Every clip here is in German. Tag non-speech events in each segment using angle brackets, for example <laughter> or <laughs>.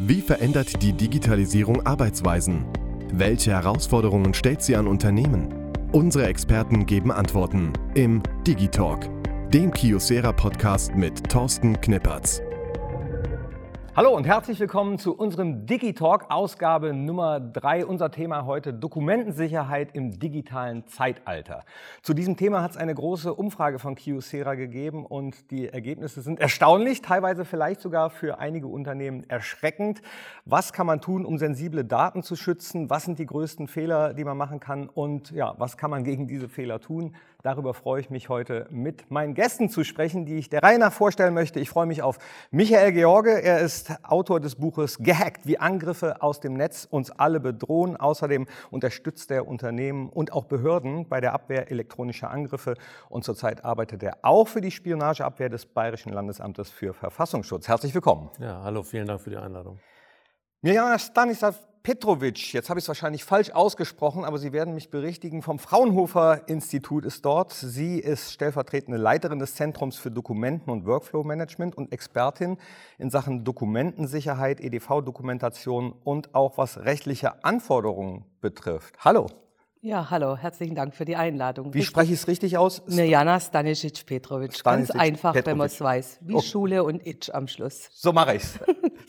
Wie verändert die Digitalisierung Arbeitsweisen? Welche Herausforderungen stellt sie an Unternehmen? Unsere Experten geben Antworten im Digitalk, dem Kiosera Podcast mit Thorsten Knippertz. Hallo und herzlich willkommen zu unserem Digitalk Ausgabe Nummer 3. Unser Thema heute Dokumentensicherheit im digitalen Zeitalter. Zu diesem Thema hat es eine große Umfrage von Kyocera gegeben und die Ergebnisse sind erstaunlich, teilweise vielleicht sogar für einige Unternehmen erschreckend. Was kann man tun, um sensible Daten zu schützen? Was sind die größten Fehler, die man machen kann? Und ja, was kann man gegen diese Fehler tun? Darüber freue ich mich heute mit meinen Gästen zu sprechen, die ich der Reihe nach vorstellen möchte. Ich freue mich auf Michael George. Er ist Autor des Buches Gehackt, wie Angriffe aus dem Netz uns alle bedrohen. Außerdem unterstützt er Unternehmen und auch Behörden bei der Abwehr elektronischer Angriffe. Und zurzeit arbeitet er auch für die Spionageabwehr des Bayerischen Landesamtes für Verfassungsschutz. Herzlich willkommen. Ja, hallo, vielen Dank für die Einladung. Mirjana Stanislav Petrovic, jetzt habe ich es wahrscheinlich falsch ausgesprochen, aber Sie werden mich berichtigen, vom Fraunhofer Institut ist dort. Sie ist stellvertretende Leiterin des Zentrums für Dokumenten- und Workflow-Management und Expertin in Sachen Dokumentensicherheit, EDV-Dokumentation und auch was rechtliche Anforderungen betrifft. Hallo. Ja, hallo, herzlichen Dank für die Einladung. Wie spreche ich es richtig aus? Mirjana Stanisic Petrovic. Ganz einfach, Petrovic. wenn man es weiß. Wie oh. Schule und Itch am Schluss. So mache ich es.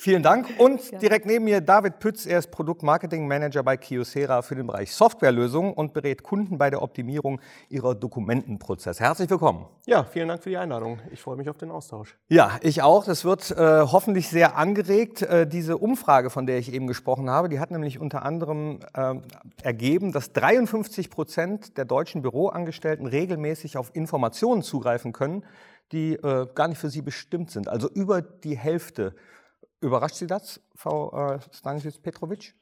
Vielen Dank. Und direkt neben mir David Pütz. Er ist Produktmarketing Manager bei Kyocera für den Bereich Softwarelösungen und berät Kunden bei der Optimierung ihrer Dokumentenprozesse. Herzlich willkommen. Ja, vielen Dank für die Einladung. Ich freue mich auf den Austausch. Ja, ich auch. Das wird äh, hoffentlich sehr angeregt. Äh, diese Umfrage, von der ich eben gesprochen habe, die hat nämlich unter anderem äh, ergeben, dass 53 Prozent der deutschen Büroangestellten regelmäßig auf Informationen zugreifen können, die äh, gar nicht für sie bestimmt sind. Also über die Hälfte Überrascht Sie das, Frau äh, Stanisic Petrovic?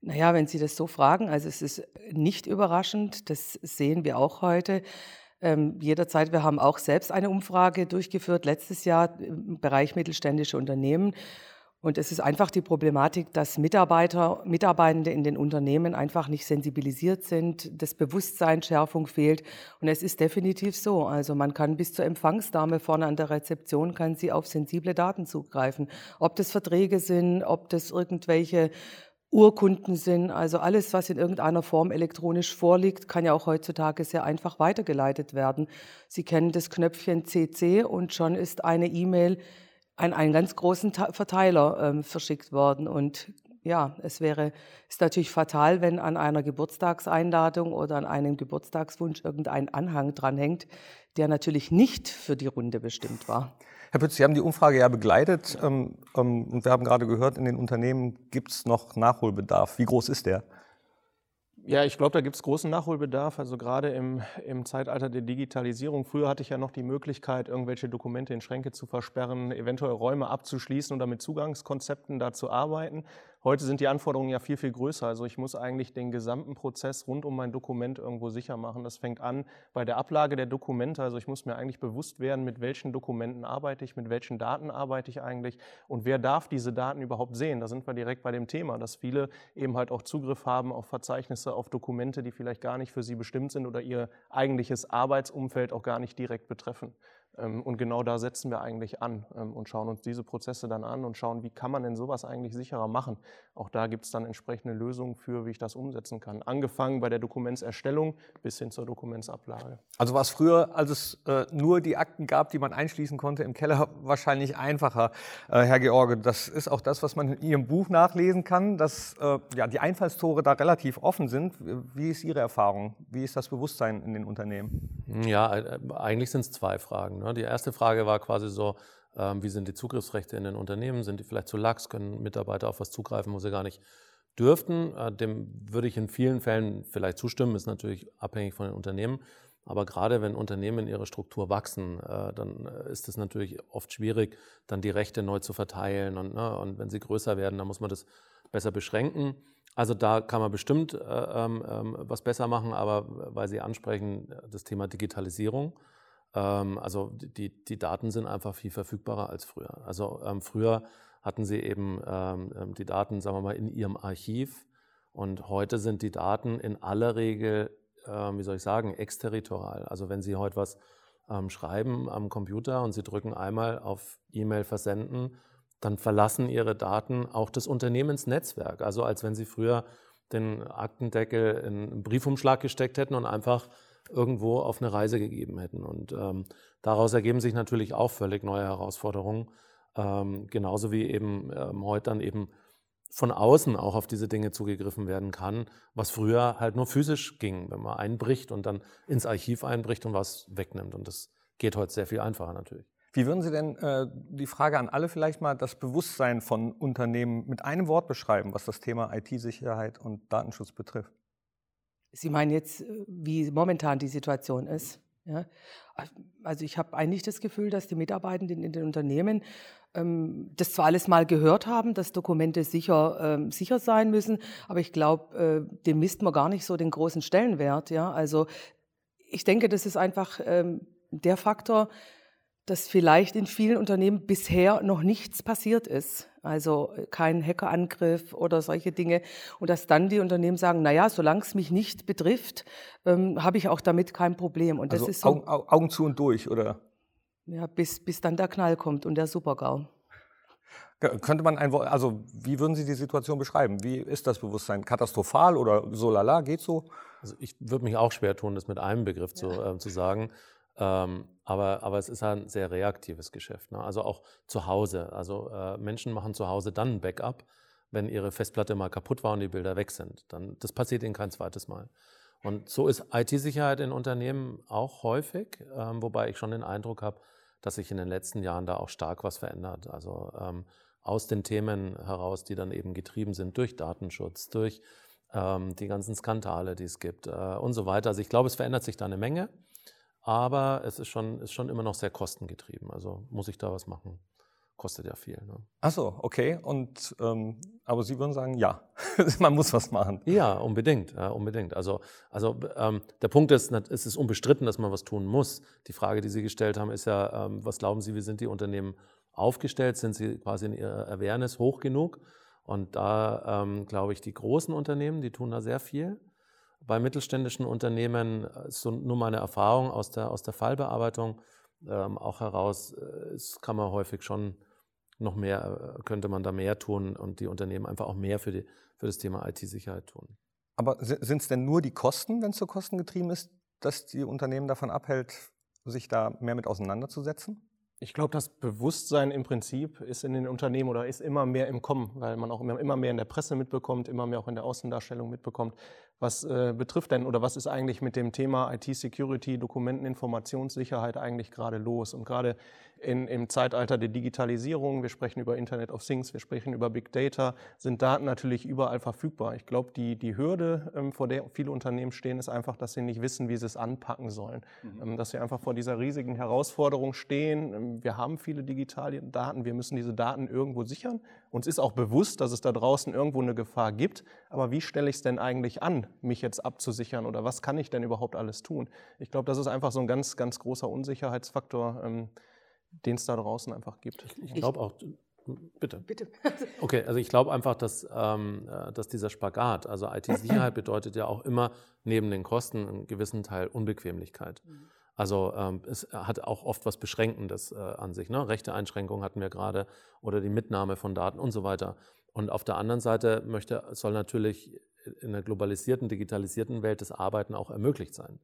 Naja, wenn Sie das so fragen, also es ist nicht überraschend, das sehen wir auch heute. Ähm, jederzeit, wir haben auch selbst eine Umfrage durchgeführt, letztes Jahr im Bereich mittelständische Unternehmen. Und es ist einfach die Problematik, dass Mitarbeiter, Mitarbeitende in den Unternehmen einfach nicht sensibilisiert sind, das Bewusstsein, Schärfung fehlt. Und es ist definitiv so. Also man kann bis zur Empfangsdame vorne an der Rezeption, kann sie auf sensible Daten zugreifen. Ob das Verträge sind, ob das irgendwelche Urkunden sind, also alles, was in irgendeiner Form elektronisch vorliegt, kann ja auch heutzutage sehr einfach weitergeleitet werden. Sie kennen das Knöpfchen CC und schon ist eine E-Mail an einen ganz großen Verteiler ähm, verschickt worden. Und ja, es wäre, ist natürlich fatal, wenn an einer Geburtstagseinladung oder an einem Geburtstagswunsch irgendein Anhang dranhängt, der natürlich nicht für die Runde bestimmt war. Herr Pütz, Sie haben die Umfrage ja begleitet ähm, ähm, und wir haben gerade gehört, in den Unternehmen gibt es noch Nachholbedarf. Wie groß ist der? Ja, ich glaube, da gibt es großen Nachholbedarf. Also gerade im, im Zeitalter der Digitalisierung. Früher hatte ich ja noch die Möglichkeit, irgendwelche Dokumente in Schränke zu versperren, eventuell Räume abzuschließen oder mit Zugangskonzepten da zu arbeiten. Heute sind die Anforderungen ja viel, viel größer. Also ich muss eigentlich den gesamten Prozess rund um mein Dokument irgendwo sicher machen. Das fängt an bei der Ablage der Dokumente. Also ich muss mir eigentlich bewusst werden, mit welchen Dokumenten arbeite ich, mit welchen Daten arbeite ich eigentlich und wer darf diese Daten überhaupt sehen. Da sind wir direkt bei dem Thema, dass viele eben halt auch Zugriff haben auf Verzeichnisse, auf Dokumente, die vielleicht gar nicht für sie bestimmt sind oder ihr eigentliches Arbeitsumfeld auch gar nicht direkt betreffen. Ähm, und genau da setzen wir eigentlich an ähm, und schauen uns diese Prozesse dann an und schauen, wie kann man denn sowas eigentlich sicherer machen. Auch da gibt es dann entsprechende Lösungen für, wie ich das umsetzen kann. Angefangen bei der Dokumentserstellung bis hin zur Dokumentsablage. Also war es früher, als es äh, nur die Akten gab, die man einschließen konnte im Keller, wahrscheinlich einfacher, äh, Herr George. Das ist auch das, was man in Ihrem Buch nachlesen kann, dass äh, ja, die Einfallstore da relativ offen sind. Wie ist Ihre Erfahrung? Wie ist das Bewusstsein in den Unternehmen? Ja, äh, eigentlich sind es zwei Fragen. Ne? Ne? Die erste Frage war quasi so, ähm, wie sind die Zugriffsrechte in den Unternehmen? Sind die vielleicht zu lax? Können Mitarbeiter auf was zugreifen, wo sie gar nicht dürften? Äh, dem würde ich in vielen Fällen vielleicht zustimmen, ist natürlich abhängig von den Unternehmen. Aber gerade wenn Unternehmen in ihrer Struktur wachsen, äh, dann äh, ist es natürlich oft schwierig, dann die Rechte neu zu verteilen. Und, ne, und wenn sie größer werden, dann muss man das besser beschränken. Also da kann man bestimmt äh, ähm, ähm was besser machen, aber weil Sie ansprechen, das Thema Digitalisierung. Ähm, also die, die Daten sind einfach viel verfügbarer als früher. Also ähm, früher hatten sie eben ähm, die Daten, sagen wir mal, in ihrem Archiv und heute sind die Daten in aller Regel, wie soll ich sagen, exterritorial. Also wenn Sie heute was schreiben am Computer und Sie drücken einmal auf E-Mail versenden, dann verlassen ihre Daten auch das Unternehmensnetzwerk. Also als wenn sie früher den Aktendeckel in einen Briefumschlag gesteckt hätten und einfach irgendwo auf eine Reise gegeben hätten. Und ähm, daraus ergeben sich natürlich auch völlig neue Herausforderungen. Ähm, genauso wie eben ähm, heute dann eben von außen auch auf diese Dinge zugegriffen werden kann, was früher halt nur physisch ging, wenn man einbricht und dann ins Archiv einbricht und was wegnimmt. Und das geht heute sehr viel einfacher natürlich. Wie würden Sie denn äh, die Frage an alle vielleicht mal das Bewusstsein von Unternehmen mit einem Wort beschreiben, was das Thema IT-Sicherheit und Datenschutz betrifft? Sie meinen jetzt, äh, wie momentan die Situation ist? Ja? Also ich habe eigentlich das Gefühl, dass die Mitarbeitenden in den Unternehmen ähm, das zwar alles mal gehört haben, dass Dokumente sicher, ähm, sicher sein müssen, aber ich glaube, äh, dem misst man gar nicht so den großen Stellenwert. Ja? Also ich denke, das ist einfach ähm, der Faktor, dass vielleicht in vielen Unternehmen bisher noch nichts passiert ist. Also äh, kein Hackerangriff oder solche Dinge. Und dass dann die Unternehmen sagen, naja, solange es mich nicht betrifft, ähm, habe ich auch damit kein Problem. Und das also ist so, Augen, Augen, zu und durch, oder? Ja, bis, bis dann der Knall kommt und der Supergau. Könnte man ein Wort, also wie würden Sie die Situation beschreiben? Wie ist das Bewusstsein? Katastrophal oder so lala? Geht so? Also ich würde mich auch schwer tun, das mit einem Begriff ja. zu, äh, zu sagen. Ähm, aber, aber es ist ein sehr reaktives Geschäft. Ne? Also auch zu Hause. Also äh, Menschen machen zu Hause dann ein Backup, wenn ihre Festplatte mal kaputt war und die Bilder weg sind. Dann, das passiert ihnen kein zweites Mal. Und so ist IT-Sicherheit in Unternehmen auch häufig, ähm, wobei ich schon den Eindruck habe, dass sich in den letzten Jahren da auch stark was verändert. Also ähm, aus den Themen heraus, die dann eben getrieben sind durch Datenschutz, durch ähm, die ganzen Skandale, die es gibt äh, und so weiter. Also ich glaube, es verändert sich da eine Menge aber es ist schon, ist schon immer noch sehr kostengetrieben. Also muss ich da was machen. Kostet ja viel. Ne? Ach so, okay. Und, ähm, aber Sie würden sagen, ja, <laughs> man muss was machen. Ja, unbedingt. Ja, unbedingt. Also, also ähm, der Punkt ist, es ist unbestritten, dass man was tun muss. Die Frage, die Sie gestellt haben, ist ja, ähm, was glauben Sie, wie sind die Unternehmen aufgestellt? Sind sie quasi in ihrer Awareness hoch genug? Und da ähm, glaube ich, die großen Unternehmen, die tun da sehr viel. Bei mittelständischen Unternehmen, äh, so nur meine Erfahrung aus der, aus der Fallbearbeitung ähm, auch heraus, äh, es kann man häufig schon noch mehr, äh, könnte man da mehr tun und die Unternehmen einfach auch mehr für, die, für das Thema IT-Sicherheit tun. Aber sind es denn nur die Kosten, wenn es so kostengetrieben ist, dass die Unternehmen davon abhält, sich da mehr mit auseinanderzusetzen? Ich glaube, das Bewusstsein im Prinzip ist in den Unternehmen oder ist immer mehr im Kommen, weil man auch immer, mehr in der Presse mitbekommt, immer mehr auch in der Außendarstellung mitbekommt. Was äh, betrifft denn oder was ist eigentlich mit dem Thema IT-Security, Dokumenteninformationssicherheit eigentlich gerade los? Und gerade in, im Zeitalter der Digitalisierung, wir sprechen über Internet of Things, wir sprechen über Big Data, sind Daten natürlich überall verfügbar. Ich glaube, die, die Hürde, ähm, vor der viele Unternehmen stehen, ist einfach, dass sie nicht wissen, wie sie es anpacken sollen. Mhm. Ähm, dass sie einfach vor dieser riesigen Herausforderung stehen. Ähm, wir haben viele digitale Daten, wir müssen diese Daten irgendwo sichern. Uns ist auch bewusst, dass es da draußen irgendwo eine Gefahr gibt. Aber wie stelle ich es denn eigentlich an, mich jetzt abzusichern oder was kann ich denn überhaupt alles tun? Ich glaube, das ist einfach so ein ganz, ganz großer Unsicherheitsfaktor, ähm, den es da draußen einfach gibt. Ich, ich glaube auch, bitte. Bitte. <laughs> Okay, also ich glaube einfach, dass, ähm, äh, dass dieser Spagat, also IT-Sicherheit <clears throat> bedeutet ja auch immer neben den Kosten einen gewissen Teil Unbequemlichkeit. Mhm. Also ähm, es hat auch oft was Beschränkendes äh, an sich. Ne? Rechte Einschränkungen hatten wir gerade oder die Mitnahme von Daten und so weiter. Und auf der anderen Seite möchte, soll natürlich in einer globalisierten, digitalisierten Welt das Arbeiten auch ermöglicht sein.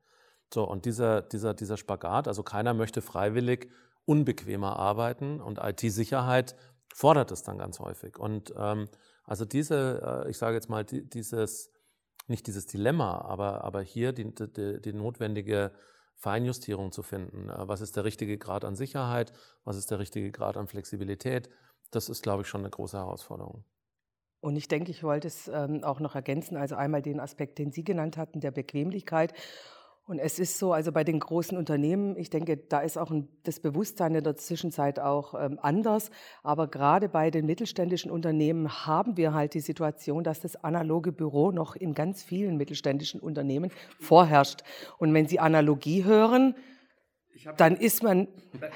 So, und dieser, dieser, dieser Spagat, also keiner möchte freiwillig unbequemer arbeiten und IT-Sicherheit fordert es dann ganz häufig. Und ähm, also diese, äh, ich sage jetzt mal, die, dieses, nicht dieses Dilemma, aber, aber hier die, die, die notwendige Feinjustierung zu finden. Äh, was ist der richtige Grad an Sicherheit? Was ist der richtige Grad an Flexibilität? Das ist, glaube ich, schon eine große Herausforderung. Und ich denke, ich wollte es ähm, auch noch ergänzen, also einmal den Aspekt, den Sie genannt hatten, der Bequemlichkeit. Und es ist so, also bei den großen Unternehmen, ich denke, da ist auch ein, das Bewusstsein in der Zwischenzeit auch ähm, anders. Aber gerade bei den mittelständischen Unternehmen haben wir halt die Situation, dass das analoge Büro noch in ganz vielen mittelständischen Unternehmen vorherrscht. Und wenn Sie Analogie hören, dann ist man.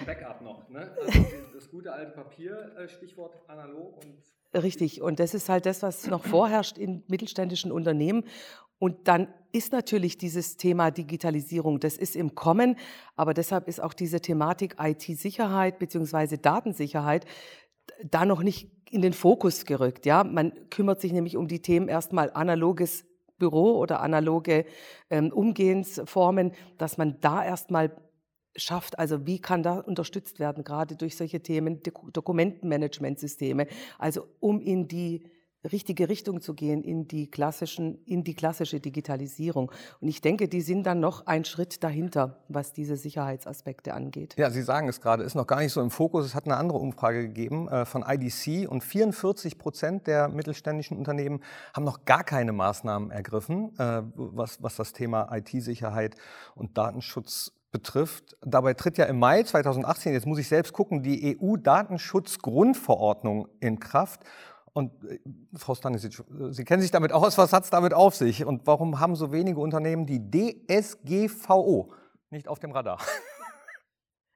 Backup noch, ne? <laughs> Also das gute alte Papier, äh, Stichwort analog und Richtig, und das ist halt das, was noch vorherrscht in mittelständischen Unternehmen. Und dann ist natürlich dieses Thema Digitalisierung, das ist im Kommen, aber deshalb ist auch diese Thematik IT-Sicherheit beziehungsweise Datensicherheit, da noch nicht in den Fokus gerückt. Ja, man kümmert sich nämlich um die Themen erstmal analoges Büro oder analoge ähm, Umgehensformen, dass man da erstmal schafft. Also wie kann da unterstützt werden, gerade durch solche Themen, Dokumentenmanagementsysteme, also um in die richtige Richtung zu gehen in die klassischen, in die klassische Digitalisierung. Und ich denke, die sind dann noch ein Schritt dahinter, was diese Sicherheitsaspekte angeht. Ja, Sie sagen es gerade, ist noch gar nicht so im Fokus. Es hat eine andere Umfrage gegeben äh, von IDC und 44 Prozent der mittelständischen Unternehmen haben noch gar keine Maßnahmen ergriffen, äh, was, was das Thema IT-Sicherheit und Datenschutz betrifft. Dabei tritt ja im Mai 2018, jetzt muss ich selbst gucken, die EU-Datenschutzgrundverordnung in Kraft. Und äh, Frau Stanisic, Sie kennen sich damit aus. Was hat es damit auf sich? Und warum haben so wenige Unternehmen die DSGVO nicht auf dem Radar?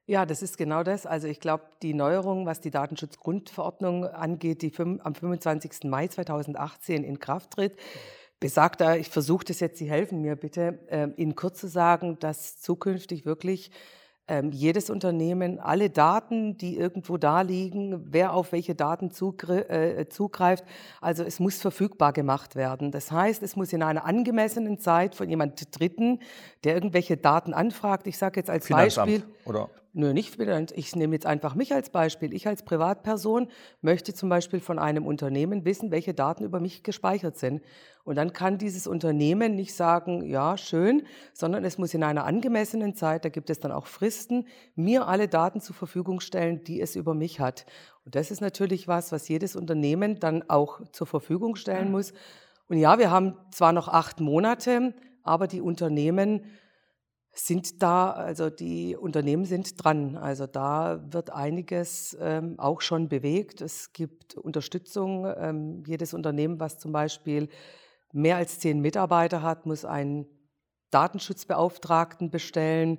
Ja, das ist genau das. Also ich glaube, die Neuerung, was die Datenschutzgrundverordnung angeht, die am 25. Mai 2018 in Kraft tritt, besagt da, ich versuche das jetzt, Sie helfen mir bitte, äh, Ihnen kurz zu sagen, dass zukünftig wirklich jedes Unternehmen alle Daten, die irgendwo da liegen, wer auf welche Daten äh, zugreift, also es muss verfügbar gemacht werden. Das heißt, es muss in einer angemessenen Zeit von jemand Dritten, der irgendwelche Daten anfragt, ich sage jetzt als Finanzamt, Beispiel, oder? Nö, nicht. Ich nehme jetzt einfach mich als Beispiel. Ich als Privatperson möchte zum Beispiel von einem Unternehmen wissen, welche Daten über mich gespeichert sind. Und dann kann dieses Unternehmen nicht sagen, ja, schön, sondern es muss in einer angemessenen Zeit, da gibt es dann auch Fristen, mir alle Daten zur Verfügung stellen, die es über mich hat. Und das ist natürlich was, was jedes Unternehmen dann auch zur Verfügung stellen muss. Und ja, wir haben zwar noch acht Monate, aber die Unternehmen sind da, also die Unternehmen sind dran. Also da wird einiges ähm, auch schon bewegt. Es gibt Unterstützung. Ähm, jedes Unternehmen, was zum Beispiel mehr als zehn Mitarbeiter hat, muss einen Datenschutzbeauftragten bestellen.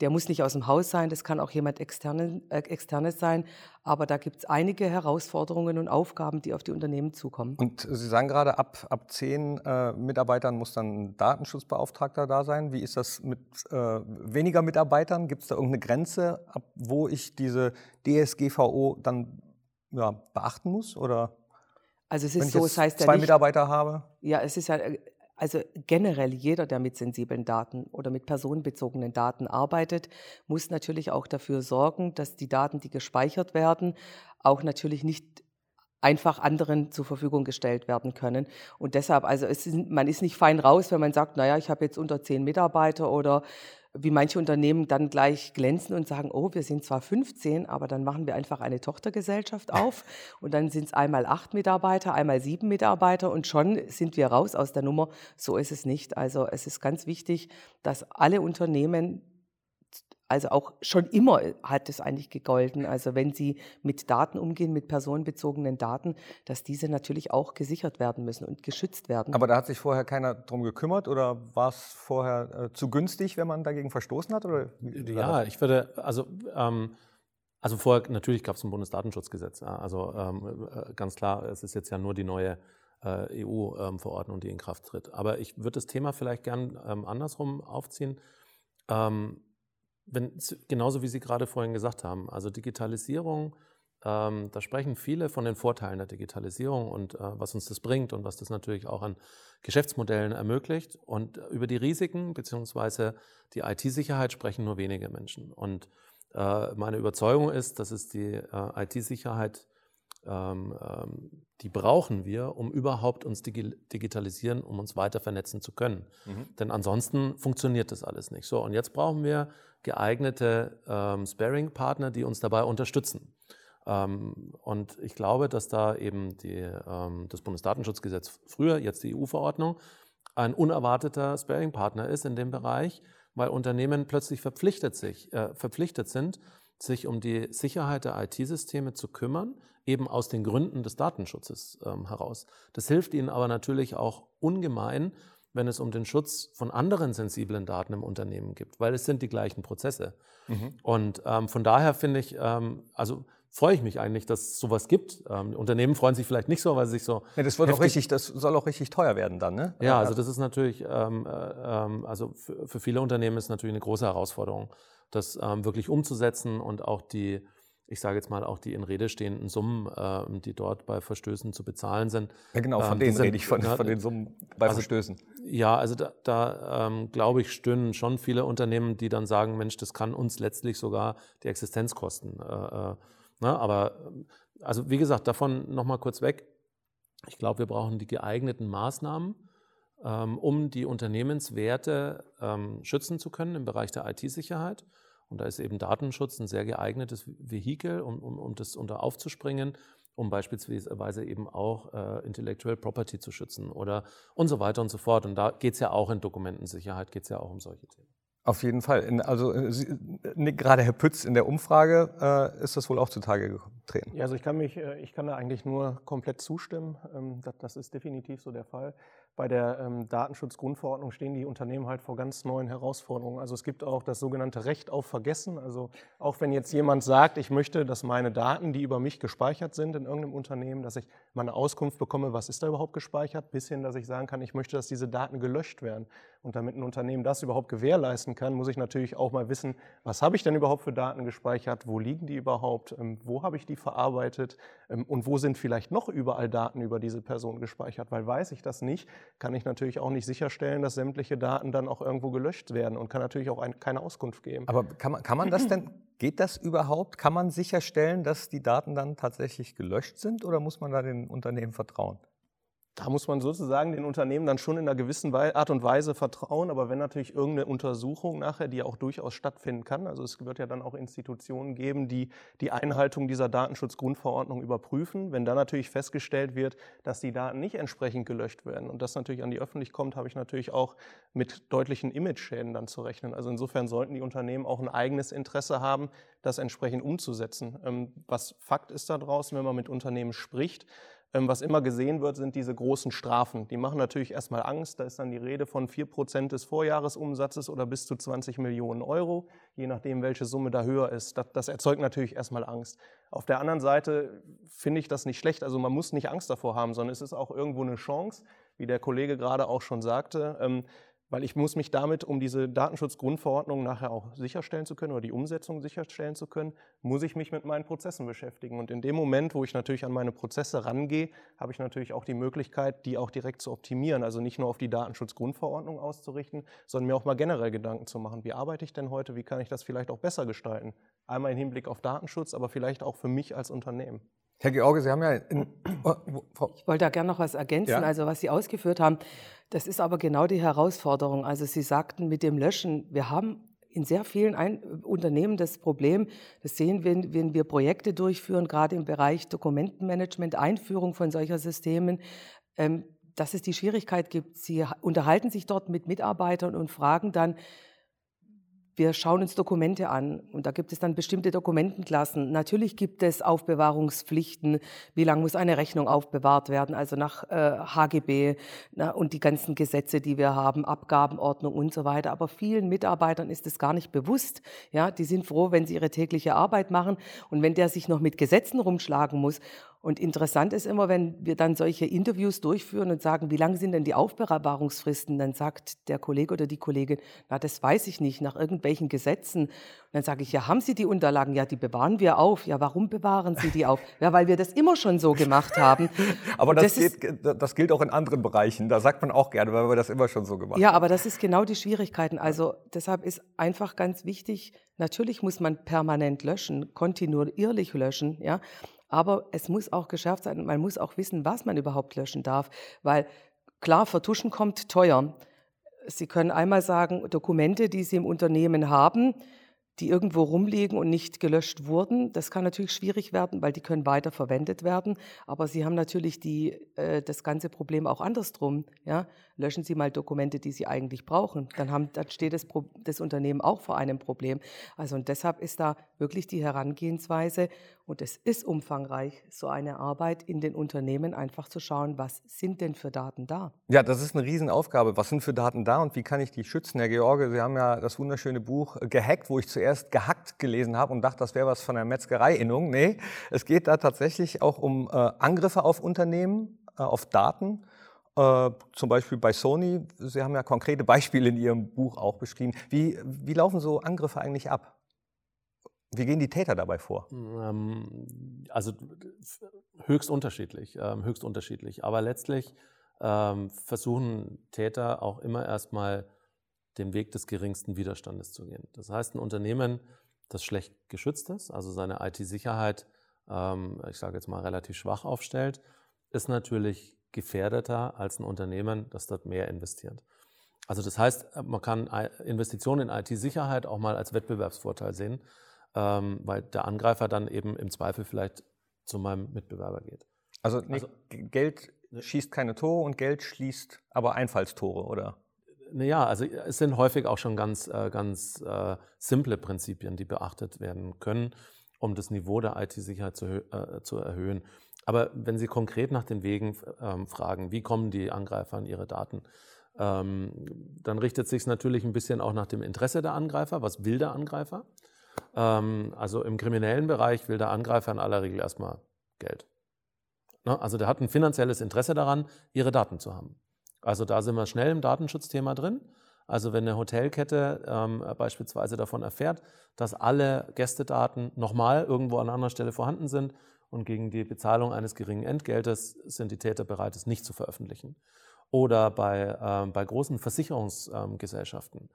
Der muss nicht aus dem Haus sein, das kann auch jemand externe, äh, externes sein. Aber da gibt es einige Herausforderungen und Aufgaben, die auf die Unternehmen zukommen. Und Sie sagen gerade, ab, ab zehn äh, Mitarbeitern muss dann ein Datenschutzbeauftragter da sein. Wie ist das mit äh, weniger Mitarbeitern? Gibt es da irgendeine Grenze, ab wo ich diese DSGVO dann ja, beachten muss? Oder also es ist wenn ich so, es heißt ja zwei nicht, Mitarbeiter habe? Ja, es ist ja, also generell jeder, der mit sensiblen Daten oder mit personenbezogenen Daten arbeitet, muss natürlich auch dafür sorgen, dass die Daten, die gespeichert werden, auch natürlich nicht einfach anderen zur Verfügung gestellt werden können. Und deshalb, also ist, man ist nicht fein raus, wenn man sagt, naja, ich habe jetzt unter zehn Mitarbeiter oder wie manche Unternehmen dann gleich glänzen und sagen, oh, wir sind zwar 15, aber dann machen wir einfach eine Tochtergesellschaft <laughs> auf und dann sind es einmal acht Mitarbeiter, einmal sieben Mitarbeiter und schon sind wir raus aus der Nummer. So ist es nicht. Also es ist ganz wichtig, dass alle Unternehmen also auch schon immer hat es eigentlich gegolten. Also wenn Sie mit Daten umgehen, mit personenbezogenen Daten, dass diese natürlich auch gesichert werden müssen und geschützt werden. Aber da hat sich vorher keiner drum gekümmert oder war es vorher äh, zu günstig, wenn man dagegen verstoßen hat? Oder ja, ich würde, also, ähm, also vorher natürlich gab es ein Bundesdatenschutzgesetz. Ja, also ähm, äh, ganz klar, es ist jetzt ja nur die neue äh, EU-Verordnung, ähm, die in Kraft tritt. Aber ich würde das Thema vielleicht gern ähm, andersrum aufziehen. Wenn, genauso wie Sie gerade vorhin gesagt haben, also Digitalisierung, ähm, da sprechen viele von den Vorteilen der Digitalisierung und äh, was uns das bringt und was das natürlich auch an Geschäftsmodellen ermöglicht. Und über die Risiken bzw. die IT-Sicherheit sprechen nur wenige Menschen. Und äh, meine Überzeugung ist, dass es die äh, IT-Sicherheit ähm, ähm, die brauchen wir, um überhaupt uns digi digitalisieren, um uns weiter vernetzen zu können. Mhm. Denn ansonsten funktioniert das alles nicht. So, und jetzt brauchen wir geeignete ähm, Sparing-Partner, die uns dabei unterstützen. Ähm, und ich glaube, dass da eben die, ähm, das Bundesdatenschutzgesetz früher, jetzt die EU-Verordnung, ein unerwarteter Sparing-Partner ist in dem Bereich, weil Unternehmen plötzlich verpflichtet, sich, äh, verpflichtet sind, sich um die Sicherheit der IT-Systeme zu kümmern, eben aus den Gründen des Datenschutzes ähm, heraus. Das hilft ihnen aber natürlich auch ungemein, wenn es um den Schutz von anderen sensiblen Daten im Unternehmen geht, weil es sind die gleichen Prozesse. Mhm. Und ähm, von daher finde ich, ähm, also freue ich mich eigentlich, dass es sowas gibt. Ähm, Unternehmen freuen sich vielleicht nicht so, weil sie sich so. Ja, das wird auch richtig, das soll auch richtig teuer werden dann, ne? Ja, also das ist natürlich, ähm, äh, ähm, also für, für, viele Unternehmen ist natürlich eine große Herausforderung, das ähm, wirklich umzusetzen und auch die ich sage jetzt mal auch die in Rede stehenden Summen, äh, die dort bei Verstößen zu bezahlen sind. Ja, genau, von ähm, denen rede ich, von, ja, von, den Summen bei also, Verstößen. Ja, also da, da ähm, glaube ich, stöhnen schon viele Unternehmen, die dann sagen, Mensch, das kann uns letztlich sogar die Existenz kosten. Äh, äh, na, ne, aber also wie gesagt, davon nochmal kurz weg. Ich glaube, wir brauchen die geeigneten Maßnahmen, ähm, um die Unternehmenswerte ähm, schützen zu können im Bereich der IT-Sicherheit. Und da ist eben Datenschutz ein sehr geeignetes Vehikel, um, um, um das unter aufzuspringen, um beispielsweise eben auch äh, Intellectual Property zu schützen oder und so weiter und so fort. Und da geht es ja auch in Dokumentensicherheit, geht es ja auch um solche Themen. Auf jeden Fall. Also äh, Sie, äh, gerade Herr Pütz in der Umfrage äh, ist das wohl auch zutage getreten. Ja, also ich kann mich, äh, ich kann da eigentlich nur komplett zustimmen. Ähm, das, ist definitiv so der Fall bei der ähm, Datenschutzgrundverordnung stehen die Unternehmen halt vor ganz neuen Herausforderungen. Also es gibt auch das sogenannte Recht auf Vergessen. Also auch wenn jetzt jemand sagt, ich möchte, dass meine Daten, die über mich gespeichert sind in irgendeinem Unternehmen, dass ich mal eine Auskunft bekomme, was ist da überhaupt gespeichert, bis hin, dass ich sagen kann, ich möchte, dass diese Daten gelöscht werden. Und damit ein Unternehmen das überhaupt gewährleisten kann, muss ich natürlich auch mal wissen, was habe ich denn überhaupt für Daten gespeichert, wo liegen die überhaupt, ähm, wo habe ich die verarbeitet ähm, und wo sind vielleicht noch überall Daten über diese Person gespeichert, weil weiß ich das nicht, kann ich natürlich auch nicht sicherstellen, dass sämtliche Daten dann auch irgendwo gelöscht werden und kann natürlich auch ein, keine Auskunft geben. Aber kann man, kann man das denn, geht das überhaupt? Kann man sicherstellen, dass die Daten dann tatsächlich gelöscht sind oder muss man da den Unternehmen vertrauen? Da muss man sozusagen den Unternehmen dann schon in einer gewissen Art und Weise vertrauen. Aber wenn natürlich irgendeine Untersuchung nachher, die auch durchaus stattfinden kann, also es wird ja dann auch Institutionen geben, die die Einhaltung dieser Datenschutzgrundverordnung überprüfen. Wenn dann natürlich festgestellt wird, dass die Daten nicht entsprechend gelöscht werden und das natürlich an die Öffentlichkeit kommt, habe ich natürlich auch mit deutlichen Image-Schäden dann zu rechnen. Also insofern sollten die Unternehmen auch ein eigenes Interesse haben, das entsprechend umzusetzen. Ähm, was Fakt ist da draußen, wenn man mit Unternehmen spricht, was immer gesehen wird, sind diese großen Strafen. Die machen natürlich erstmal Angst. Da ist dann die Rede von 4% des Vorjahresumsatzes oder bis zu 20 Millionen Euro, je nachdem, welche Summe da höher ist. Das, das erzeugt natürlich erstmal Angst. Auf der anderen Seite finde ich das nicht schlecht. Also man muss nicht Angst davor haben, sondern es ist auch irgendwo eine Chance, wie der Kollege gerade auch schon sagte. Weil ich muss mich damit, um diese Datenschutzgrundverordnung nachher auch sicherstellen zu können oder die Umsetzung sicherstellen zu können, muss ich mich mit meinen Prozessen beschäftigen. Und in dem Moment, wo ich natürlich an meine Prozesse rangehe, habe ich natürlich auch die Möglichkeit, die auch direkt zu optimieren. Also nicht nur auf die Datenschutzgrundverordnung auszurichten, sondern mir auch mal generell Gedanken zu machen. Wie arbeite ich denn heute? Wie kann ich das vielleicht auch besser gestalten? Einmal im Hinblick auf Datenschutz, aber vielleicht auch für mich als Unternehmen. Herr George, Sie haben ja. In, <clears throat> oh, ich wollte da gerne noch was ergänzen. Ja? Also, was Sie ausgeführt haben, das ist aber genau die Herausforderung. Also, Sie sagten mit dem Löschen, wir haben in sehr vielen Ein Unternehmen das Problem, das sehen wir, wenn wir Projekte durchführen, gerade im Bereich Dokumentenmanagement, Einführung von solcher Systemen, ähm, dass es die Schwierigkeit gibt, Sie unterhalten sich dort mit Mitarbeitern und fragen dann, wir schauen uns Dokumente an und da gibt es dann bestimmte Dokumentenklassen. Natürlich gibt es Aufbewahrungspflichten. Wie lange muss eine Rechnung aufbewahrt werden? Also nach äh, HGB na, und die ganzen Gesetze, die wir haben, Abgabenordnung und so weiter. Aber vielen Mitarbeitern ist es gar nicht bewusst. Ja, die sind froh, wenn sie ihre tägliche Arbeit machen und wenn der sich noch mit Gesetzen rumschlagen muss. Und interessant ist immer, wenn wir dann solche Interviews durchführen und sagen, wie lang sind denn die Aufbewahrungsfristen, dann sagt der Kollege oder die Kollegin, na, das weiß ich nicht, nach irgendwelchen Gesetzen. Und dann sage ich, ja, haben Sie die Unterlagen? Ja, die bewahren wir auf. Ja, warum bewahren Sie die auf? Ja, weil wir das immer schon so gemacht haben. <laughs> aber das, das, geht, das, gilt auch in anderen Bereichen. Da sagt man auch gerne, weil wir das immer schon so gemacht haben. Ja, aber das ist genau die Schwierigkeiten. Also deshalb ist einfach ganz wichtig, natürlich muss man permanent löschen, kontinuierlich löschen, ja. Aber es muss auch geschärft sein. Man muss auch wissen, was man überhaupt löschen darf. Weil klar, vertuschen kommt teuer. Sie können einmal sagen, Dokumente, die Sie im Unternehmen haben, die irgendwo rumliegen und nicht gelöscht wurden. Das kann natürlich schwierig werden, weil die können weiter verwendet werden. Aber Sie haben natürlich die, äh, das ganze Problem auch andersrum. Ja? Löschen Sie mal Dokumente, die Sie eigentlich brauchen. Dann, haben, dann steht das, das Unternehmen auch vor einem Problem. Also und deshalb ist da wirklich die Herangehensweise und es ist umfangreich, so eine Arbeit in den Unternehmen einfach zu schauen, was sind denn für Daten da? Ja, das ist eine Riesenaufgabe. Was sind für Daten da und wie kann ich die schützen? Herr George, Sie haben ja das wunderschöne Buch äh, Gehackt, wo ich zuerst gehackt gelesen habe und dachte, das wäre was von der Metzgerei-Innung. Nee, es geht da tatsächlich auch um äh, Angriffe auf Unternehmen, äh, auf Daten. Äh, zum Beispiel bei Sony, Sie haben ja konkrete Beispiele in Ihrem Buch auch beschrieben. Wie, wie laufen so Angriffe eigentlich ab? Wie gehen die Täter dabei vor? Ähm, also höchst unterschiedlich, ähm, höchst unterschiedlich. Aber letztlich ähm, versuchen Täter auch immer erstmal den Weg des geringsten Widerstandes zu gehen. Das heißt, ein Unternehmen, das schlecht geschützt ist, also seine IT-Sicherheit, ich sage jetzt mal relativ schwach aufstellt, ist natürlich gefährdeter als ein Unternehmen, das dort mehr investiert. Also das heißt, man kann Investitionen in IT-Sicherheit auch mal als Wettbewerbsvorteil sehen, ähm, weil der Angreifer dann eben im Zweifel vielleicht zu meinem Mitbewerber geht. Also, also Geld schießt keine Tore und Geld schließt aber Einfallstore, oder? Naja, also es sind häufig auch schon ganz, äh, ganz äh, simple Prinzipien, die beachtet werden können, um das Niveau der IT-Sicherheit zu, äh, zu, erhöhen. Aber wenn Sie konkret nach den Wegen ähm, fragen, wie kommen die Angreifer an ihre Daten, ähm, dann richtet sich es natürlich ein bisschen auch nach dem Interesse der Angreifer. Was will der Angreifer? Ähm, also im kriminellen Bereich will der Angreifer in aller Regel erstmal Geld. Ne? Also der hat ein finanzielles Interesse daran, ihre Daten zu haben. Also da sind wir schnell im Datenschutzthema drin. Also wenn eine Hotelkette ähm, beispielsweise davon erfährt, dass alle Gästedaten nochmal irgendwo an anderer Stelle vorhanden sind und gegen die Bezahlung eines geringen Entgeltes sind die Täter bereit, es nicht zu veröffentlichen. Oder bei, ähm, bei großen Versicherungsgesellschaften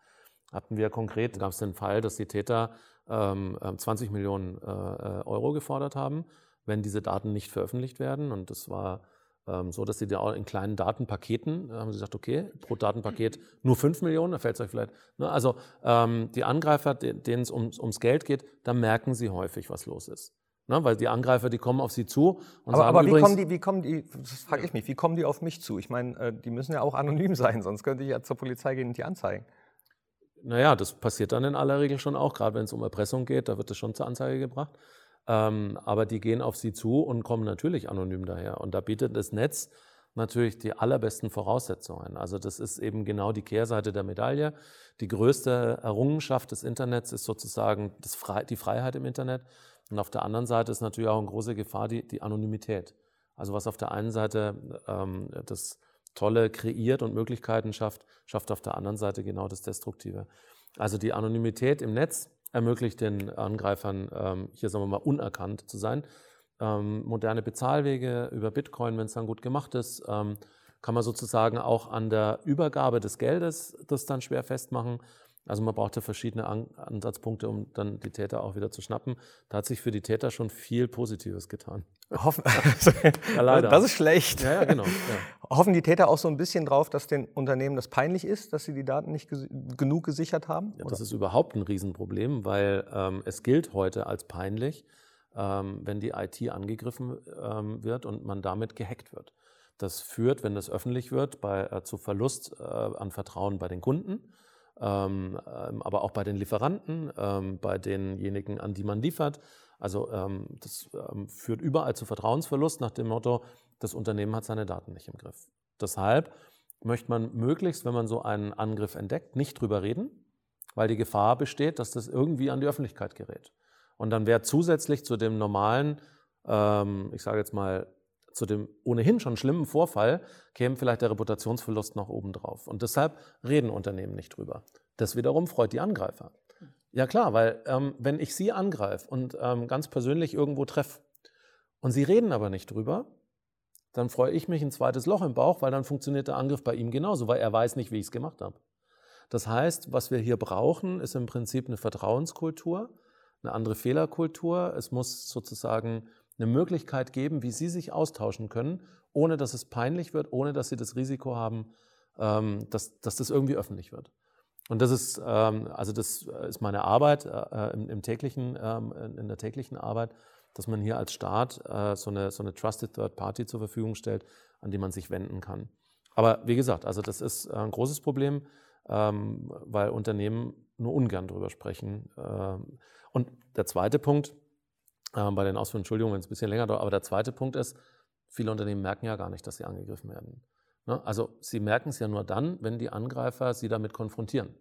hatten wir konkret, gab es den Fall, dass die Täter ähm, 20 Millionen äh, Euro gefordert haben, wenn diese Daten nicht veröffentlicht werden. Und das war ähm, so, dass sie da auch in kleinen Datenpaketen, äh, haben sie gesagt, okay, pro Datenpaket nur 5 Millionen, da fällt es euch vielleicht. Ne? Also ähm, die Angreifer, denen es ums, ums Geld geht, da merken sie häufig, was los ist. Ne? Weil die Angreifer, die kommen auf sie zu und aber, sagen aber wie übrigens, kommen die, wie kommen die, das frage ich mich, wie kommen die auf mich zu? Ich meine, äh, die müssen ja auch anonym <laughs> sein, sonst könnte ich ja zur Polizei gehen und die anzeigen. Naja, das passiert dann in aller Regel schon auch, gerade wenn es um Erpressung geht, da wird das schon zur Anzeige gebracht. Ähm, aber die gehen auf sie zu und kommen natürlich anonym daher. Und da bietet das Netz natürlich die allerbesten Voraussetzungen. Also das ist eben genau die Kehrseite der Medaille. Die größte Errungenschaft des Internets ist sozusagen Fre die Freiheit im Internet. Und auf der anderen Seite ist natürlich auch eine große Gefahr die, die Anonymität. Also was auf der einen Seite ähm, das Tolle kreiert und Möglichkeiten schafft, schafft auf der anderen Seite genau das Destruktive. Also die Anonymität im Netz ermöglicht den Angreifern, ähm, hier sagen wir mal, unerkannt zu sein. Ähm, moderne Bezahlwege über Bitcoin, wenn es dann gut gemacht ist, ähm, kann man sozusagen auch an der Übergabe des Geldes das dann schwer festmachen. Also man braucht ja verschiedene Ansatzpunkte, um dann die Täter auch wieder zu schnappen. Da hat sich für die Täter schon viel Positives getan. Hoffen, <laughs> ja, leider. Das ist schlecht. Ja, ja, genau. Ja. Hoffen die Täter auch so ein bisschen drauf, dass den Unternehmen das peinlich ist, dass sie die Daten nicht ges genug gesichert haben? Ja, das ist überhaupt ein Riesenproblem, weil ähm, es gilt heute als peinlich, ähm, wenn die IT angegriffen ähm, wird und man damit gehackt wird. Das führt, wenn das öffentlich wird, bei, äh, zu Verlust äh, an Vertrauen bei den Kunden, ähm, ähm, aber auch bei den Lieferanten, ähm, bei denjenigen, an die man liefert also ähm, das ähm, führt überall zu Vertrauensverlust nach dem Motto, das Unternehmen hat seine Daten nicht im Griff. Deshalb möchte man möglichst, wenn man so einen Angriff entdeckt, nicht drüber reden, weil die Gefahr besteht, dass das irgendwie an die Öffentlichkeit gerät. Und dann wäre zusätzlich zu dem normalen, ähm, ich sage jetzt mal, zu dem ohnehin schon schlimmen Vorfall, käme vielleicht der Reputationsverlust noch oben drauf. Und deshalb reden Unternehmen nicht drüber. Das wiederum freut die Angreifer. Ja klar, weil ähm, wenn ich Sie angreife und ähm, ganz persönlich irgendwo treffe und Sie reden aber nicht drüber, dann freue ich mich ein zweites Loch im Bauch, weil dann funktioniert der Angriff bei ihm genauso, weil er weiß nicht, wie ich es gemacht habe. Das heißt, was wir hier brauchen, ist im Prinzip eine Vertrauenskultur, eine andere Fehlerkultur. Es muss sozusagen eine Möglichkeit geben, wie Sie sich austauschen können, ohne dass es peinlich wird, ohne dass Sie das Risiko haben, ähm, dass, dass das irgendwie öffentlich wird. Und das ist, ähm, also das äh, ist meine Arbeit äh, äh, im, im, täglichen, ähm, in der täglichen Arbeit, dass man hier als Staat so, eine, so eine Trusted Third Party zur Verfügung stellt, an die man sich wenden kann. Aber wie gesagt, also das ist ein großes Problem, weil Unternehmen nur ungern darüber sprechen. Und der zweite Punkt, äh, bei den Ausführungen, Entschuldigung, wenn es ein bisschen länger dauert, aber der zweite Punkt ist, viele Unternehmen merken ja gar nicht, dass sie angegriffen werden. Ne? Also sie merken es ja nur dann, wenn die Angreifer sie damit konfrontieren.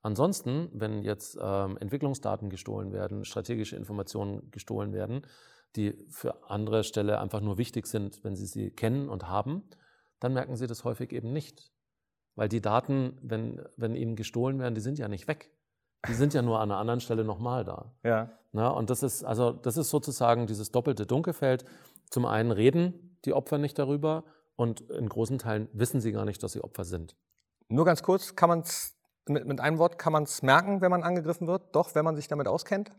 Ansonsten, wenn jetzt ähm, Entwicklungsdaten gestohlen werden, strategische Informationen gestohlen werden, die für andere Stelle einfach nur wichtig sind, wenn sie sie kennen und haben, dann merken sie das häufig eben nicht. Weil die Daten, wenn, wenn ihnen gestohlen werden, die sind ja nicht weg. Die sind ja nur an einer anderen Stelle nochmal da. Ja. Na, und das ist, also, das ist sozusagen dieses doppelte Dunkelfeld. Zum einen reden die Opfer nicht darüber und in großen Teilen wissen sie gar nicht, dass sie Opfer sind. Nur ganz kurz, kann man es mit, mit einem Wort, kann man es merken, wenn man angegriffen wird? Doch, wenn man sich damit auskennt?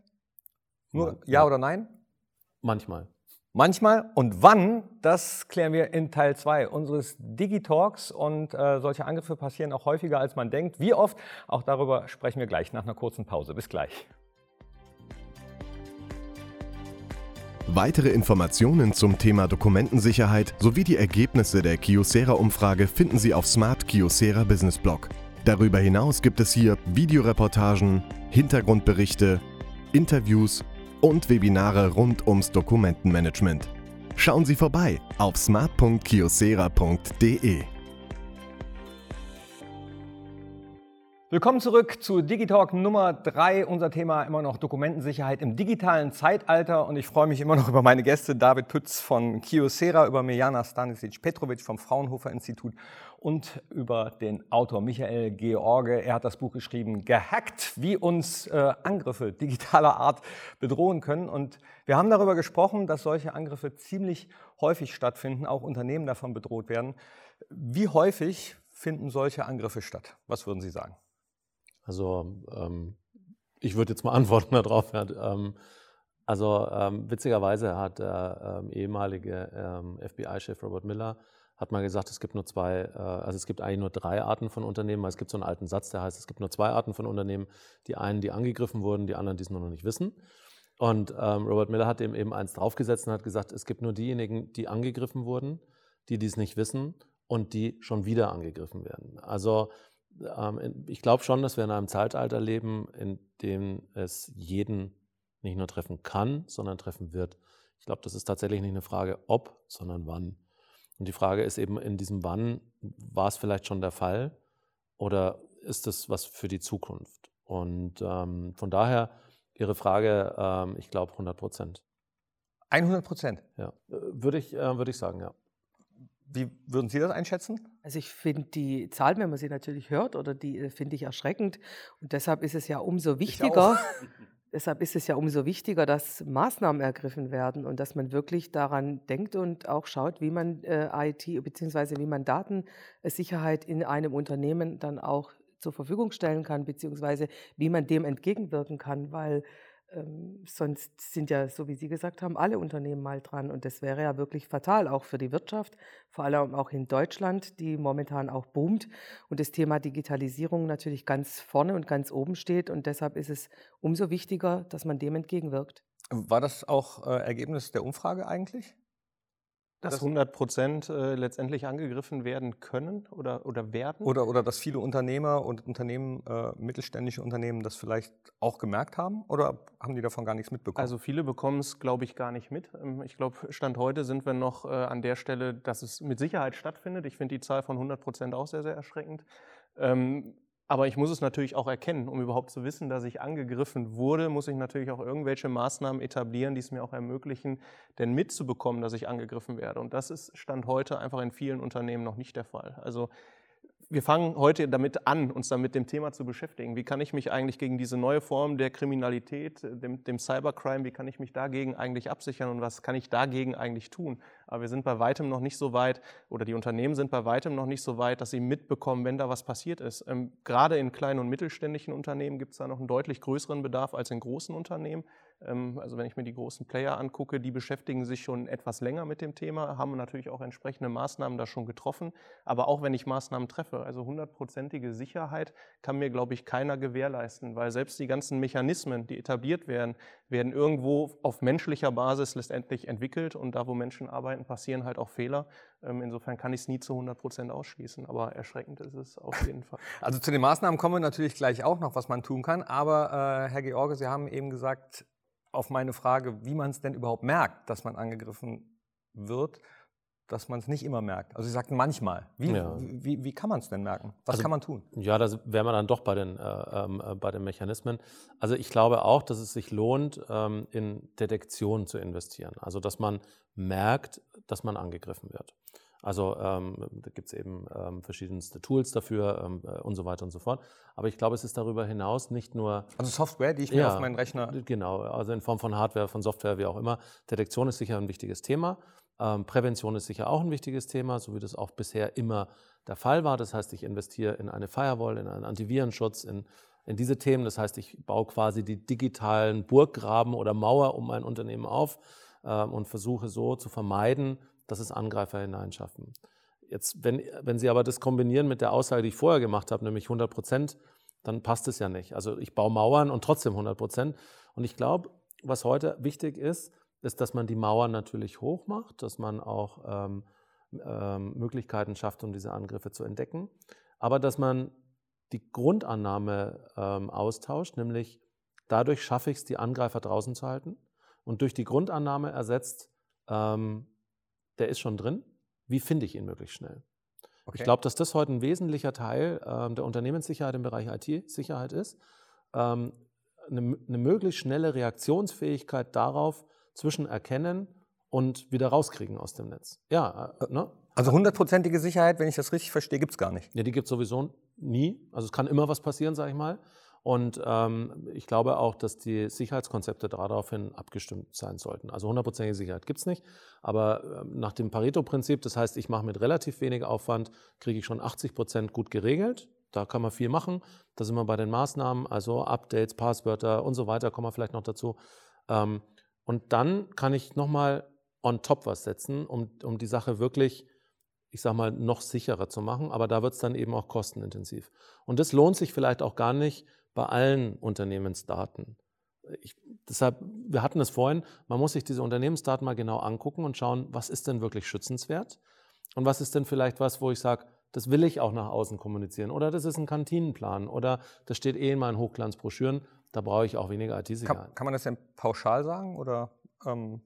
Nur ja, ja oder nein? Manchmal. Manchmal und wann, das klären wir in Teil 2 unseres Digitalks und äh, solche Angriffe passieren auch häufiger, als man denkt. Wie oft? Auch darüber sprechen wir gleich nach einer kurzen Pause. Bis gleich. Weitere Informationen zum Thema Dokumentensicherheit sowie die Ergebnisse der Kiosera-Umfrage finden Sie auf Smart Kiosera Business Blog. Darüber hinaus gibt es hier Videoreportagen, Hintergrundberichte, Interviews und Webinare rund ums Dokumentenmanagement. Schauen Sie vorbei auf smart.kiosera.de. Willkommen zurück zu Digitalk Nummer 3. Unser Thema immer noch Dokumentensicherheit im digitalen Zeitalter. Und ich freue mich immer noch über meine Gäste David Pütz von Kiosera, über Mirjana Stanisic-Petrovic vom Fraunhofer Institut und über den Autor Michael George. Er hat das Buch geschrieben, Gehackt, wie uns äh, Angriffe digitaler Art bedrohen können. Und wir haben darüber gesprochen, dass solche Angriffe ziemlich häufig stattfinden, auch Unternehmen davon bedroht werden. Wie häufig finden solche Angriffe statt? Was würden Sie sagen? Also ähm, ich würde jetzt mal <laughs> antworten darauf. Ähm, also ähm, witzigerweise hat der ähm, ehemalige ähm, FBI-Chef Robert Miller hat mal gesagt, es gibt nur zwei, äh, also es gibt eigentlich nur drei Arten von Unternehmen. Es gibt so einen alten Satz, der heißt, es gibt nur zwei Arten von Unternehmen. Die einen, die angegriffen wurden, die anderen, die es nur noch nicht wissen. Und ähm, Robert Miller hat dem eben eins draufgesetzt und hat gesagt, es gibt nur diejenigen, die angegriffen wurden, die dies nicht wissen und die schon wieder angegriffen werden. Also ähm, ich glaube schon, dass wir in einem Zeitalter leben, in dem es jeden nicht nur treffen kann, sondern treffen wird. Ich glaube, das ist tatsächlich nicht eine Frage ob, sondern wann. Und die Frage ist eben in diesem Wann, war es vielleicht schon der Fall oder ist es was für die Zukunft? Und ähm, von daher Ihre Frage, ähm, ich glaube 100 Prozent. 100 Prozent? Ja, äh, würde ich, äh, würd ich sagen, ja. Wie würden Sie das einschätzen? Also ich finde die Zahlen, wenn man sie natürlich hört, oder die äh, finde ich erschreckend. Und deshalb ist es ja umso wichtiger, deshalb ist es ja umso wichtiger, dass Maßnahmen ergriffen werden und dass man wirklich daran denkt und auch schaut, wie man äh, IT bzw. wie man Datensicherheit in einem Unternehmen dann auch zur Verfügung stellen kann, beziehungsweise wie man dem entgegenwirken kann, weil ähm, sonst sind ja, so wie Sie gesagt haben, alle Unternehmen mal dran. Und das wäre ja wirklich fatal, auch für die Wirtschaft, vor allem auch in Deutschland, die momentan auch boomt und das Thema Digitalisierung natürlich ganz vorne und ganz oben steht. Und deshalb ist es umso wichtiger, dass man dem entgegenwirkt. War das auch äh, Ergebnis der Umfrage eigentlich? Dass 100 Prozent äh, letztendlich angegriffen werden können oder, oder werden? Oder, oder dass viele Unternehmer und Unternehmen, äh, mittelständische Unternehmen, das vielleicht auch gemerkt haben? Oder haben die davon gar nichts mitbekommen? Also viele bekommen es, glaube ich, gar nicht mit. Ähm, ich glaube, Stand heute sind wir noch äh, an der Stelle, dass es mit Sicherheit stattfindet. Ich finde die Zahl von 100 Prozent auch sehr, sehr erschreckend. Ähm, aber ich muss es natürlich auch erkennen, um überhaupt zu wissen, dass ich angegriffen wurde, muss ich natürlich auch irgendwelche Maßnahmen etablieren, die es mir auch ermöglichen, denn mitzubekommen, dass ich angegriffen werde. Und das ist Stand heute einfach in vielen Unternehmen noch nicht der Fall. Also wir fangen heute damit an, uns dann mit dem Thema zu beschäftigen. Wie kann ich mich eigentlich gegen diese neue Form der Kriminalität, dem, dem, Cybercrime, wie kann ich mich dagegen eigentlich absichern und was kann ich dagegen eigentlich tun? Aber wir sind bei weitem noch nicht so weit oder die Unternehmen sind bei weitem noch nicht so weit, dass sie mitbekommen, wenn da was passiert ist. Ähm, gerade in kleinen und mittelständischen Unternehmen gibt es da noch einen deutlich größeren Bedarf als in großen Unternehmen. Ähm, also wenn ich mir die großen Player angucke, die beschäftigen sich schon etwas länger mit dem Thema, haben natürlich auch entsprechende Maßnahmen da schon getroffen. Aber auch wenn ich Maßnahmen treffe, also hundertprozentige Sicherheit kann mir, glaube ich, keiner gewährleisten, weil selbst die ganzen Mechanismen, die etabliert werden, werden irgendwo auf menschlicher Basis letztendlich entwickelt und da, wo Menschen arbeiten, passieren halt auch Fehler. Ähm, insofern kann ich es nie zu 100 Prozent ausschließen, aber erschreckend ist es auf jeden Fall. <laughs> Also zu den Maßnahmen kommen wir natürlich gleich auch noch, was man tun kann. Aber äh, Herr George, Sie haben eben gesagt, auf meine Frage, wie man es denn überhaupt merkt, dass man angegriffen wird, dass man es nicht immer merkt. Also Sie sagten manchmal. Wie, ja. wie, wie, kann man es denn merken? Was also, kann man tun? Ja, da wären wir dann doch bei den, äh, ähm, äh, bei den Mechanismen. Also ich glaube auch, dass es sich lohnt, ähm, in Detektion zu investieren. Also dass man merkt, dass man angegriffen wird. Also ähm, da gibt es eben ähm, verschiedenste Tools dafür ähm, äh, und so weiter und so fort. Aber ich glaube, es ist darüber hinaus nicht nur. Also Software, die ich mir Ja, auf meinen Rechner. Genau, also in Form von Hardware, von Software, wie auch immer. Detektion ist sicher ein wichtiges Thema. Ähm, Prävention ist sicher auch ein wichtiges Thema, so wie das auch bisher immer der Fall war. Das heißt, ich investiere in eine Firewall, in einen Antivirenschutz, in, in diese Themen. Das heißt, ich baue quasi die digitalen Burggraben oder Mauer um mein Unternehmen auf ähm, und versuche so zu vermeiden, dass es Angreifer hineinschaffen. Jetzt, wenn, wenn Sie aber das kombinieren mit der Aussage, die ich vorher gemacht habe, nämlich 100 Prozent, dann passt es ja nicht. Also ich baue Mauern und trotzdem 100 Prozent. Und ich glaube, was heute wichtig ist, ist, dass man die Mauern natürlich hoch macht, dass man auch ähm, ähm, Möglichkeiten schafft, um diese Angriffe zu entdecken, aber dass man die Grundannahme ähm, austauscht, nämlich dadurch schaffe ich es, die Angreifer draußen zu halten und durch die Grundannahme ersetzt, ähm, der ist schon drin, wie finde ich ihn möglichst schnell? Okay. Ich glaube, dass das heute ein wesentlicher Teil ähm, der Unternehmenssicherheit im Bereich IT-Sicherheit ist. Ähm, eine, eine möglichst schnelle Reaktionsfähigkeit darauf zwischen erkennen und wieder rauskriegen aus dem Netz. Ja, äh, ne? Also hundertprozentige Sicherheit, wenn ich das richtig verstehe, gibt es gar nicht. Ja, die gibt es sowieso nie. Also es kann immer was passieren, sage ich mal. Und ähm, ich glaube auch, dass die Sicherheitskonzepte daraufhin abgestimmt sein sollten. Also hundertprozentige Sicherheit gibt es nicht. Aber ähm, nach dem Pareto-Prinzip, das heißt, ich mache mit relativ wenig Aufwand, kriege ich schon 80 Prozent gut geregelt. Da kann man viel machen. Da sind wir bei den Maßnahmen, also Updates, Passwörter und so weiter, kommen wir vielleicht noch dazu. Ähm, und dann kann ich nochmal on top was setzen, um, um die Sache wirklich ich sage mal, noch sicherer zu machen, aber da wird es dann eben auch kostenintensiv. Und das lohnt sich vielleicht auch gar nicht bei allen Unternehmensdaten. Ich, deshalb, wir hatten es vorhin, man muss sich diese Unternehmensdaten mal genau angucken und schauen, was ist denn wirklich schützenswert und was ist denn vielleicht was, wo ich sage, das will ich auch nach außen kommunizieren oder das ist ein Kantinenplan oder das steht eh in meinen Hochglanzbroschüren, da brauche ich auch weniger IT-Sicherheit. Kann, kann man das denn pauschal sagen oder ähm,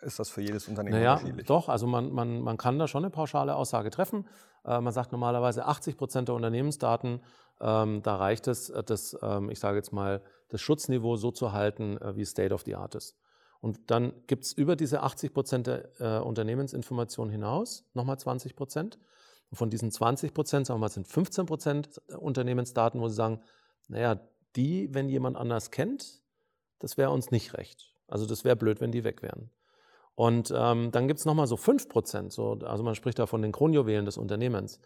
ist das für jedes Unternehmen Naja, unterschiedlich? doch, also man, man, man kann da schon eine pauschale Aussage treffen. Äh, man sagt normalerweise 80 Prozent der Unternehmensdaten, ähm, da reicht es, äh, das, ähm, ich sage jetzt mal, das Schutzniveau so zu halten, äh, wie State of the Art ist. Und dann gibt es über diese 80 Prozent der äh, Unternehmensinformation hinaus nochmal 20 Prozent. Und von diesen 20 Prozent, sagen wir mal, sind 15 Prozent Unternehmensdaten, wo sie sagen, naja, die, wenn jemand anders kennt, das wäre uns nicht recht. Also das wäre blöd, wenn die weg wären. Und ähm, dann gibt es nochmal so 5 Prozent, so, also man spricht da von den Kronjuwelen des Unternehmens.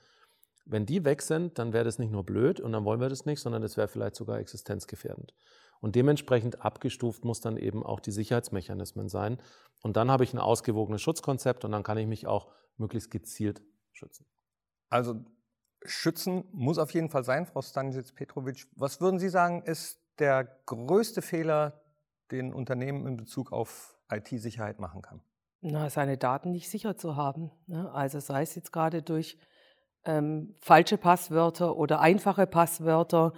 Wenn die weg sind, dann wäre das nicht nur blöd und dann wollen wir das nicht, sondern das wäre vielleicht sogar existenzgefährdend. Und dementsprechend abgestuft muss dann eben auch die Sicherheitsmechanismen sein. Und dann habe ich ein ausgewogenes Schutzkonzept und dann kann ich mich auch möglichst gezielt schützen. Also schützen muss auf jeden Fall sein, Frau Stanisic Petrovic. Was würden Sie sagen, ist der größte Fehler, den Unternehmen in Bezug auf IT-Sicherheit machen kann? Na, seine Daten nicht sicher zu haben. Ne? Also sei es jetzt gerade durch ähm, falsche Passwörter oder einfache Passwörter.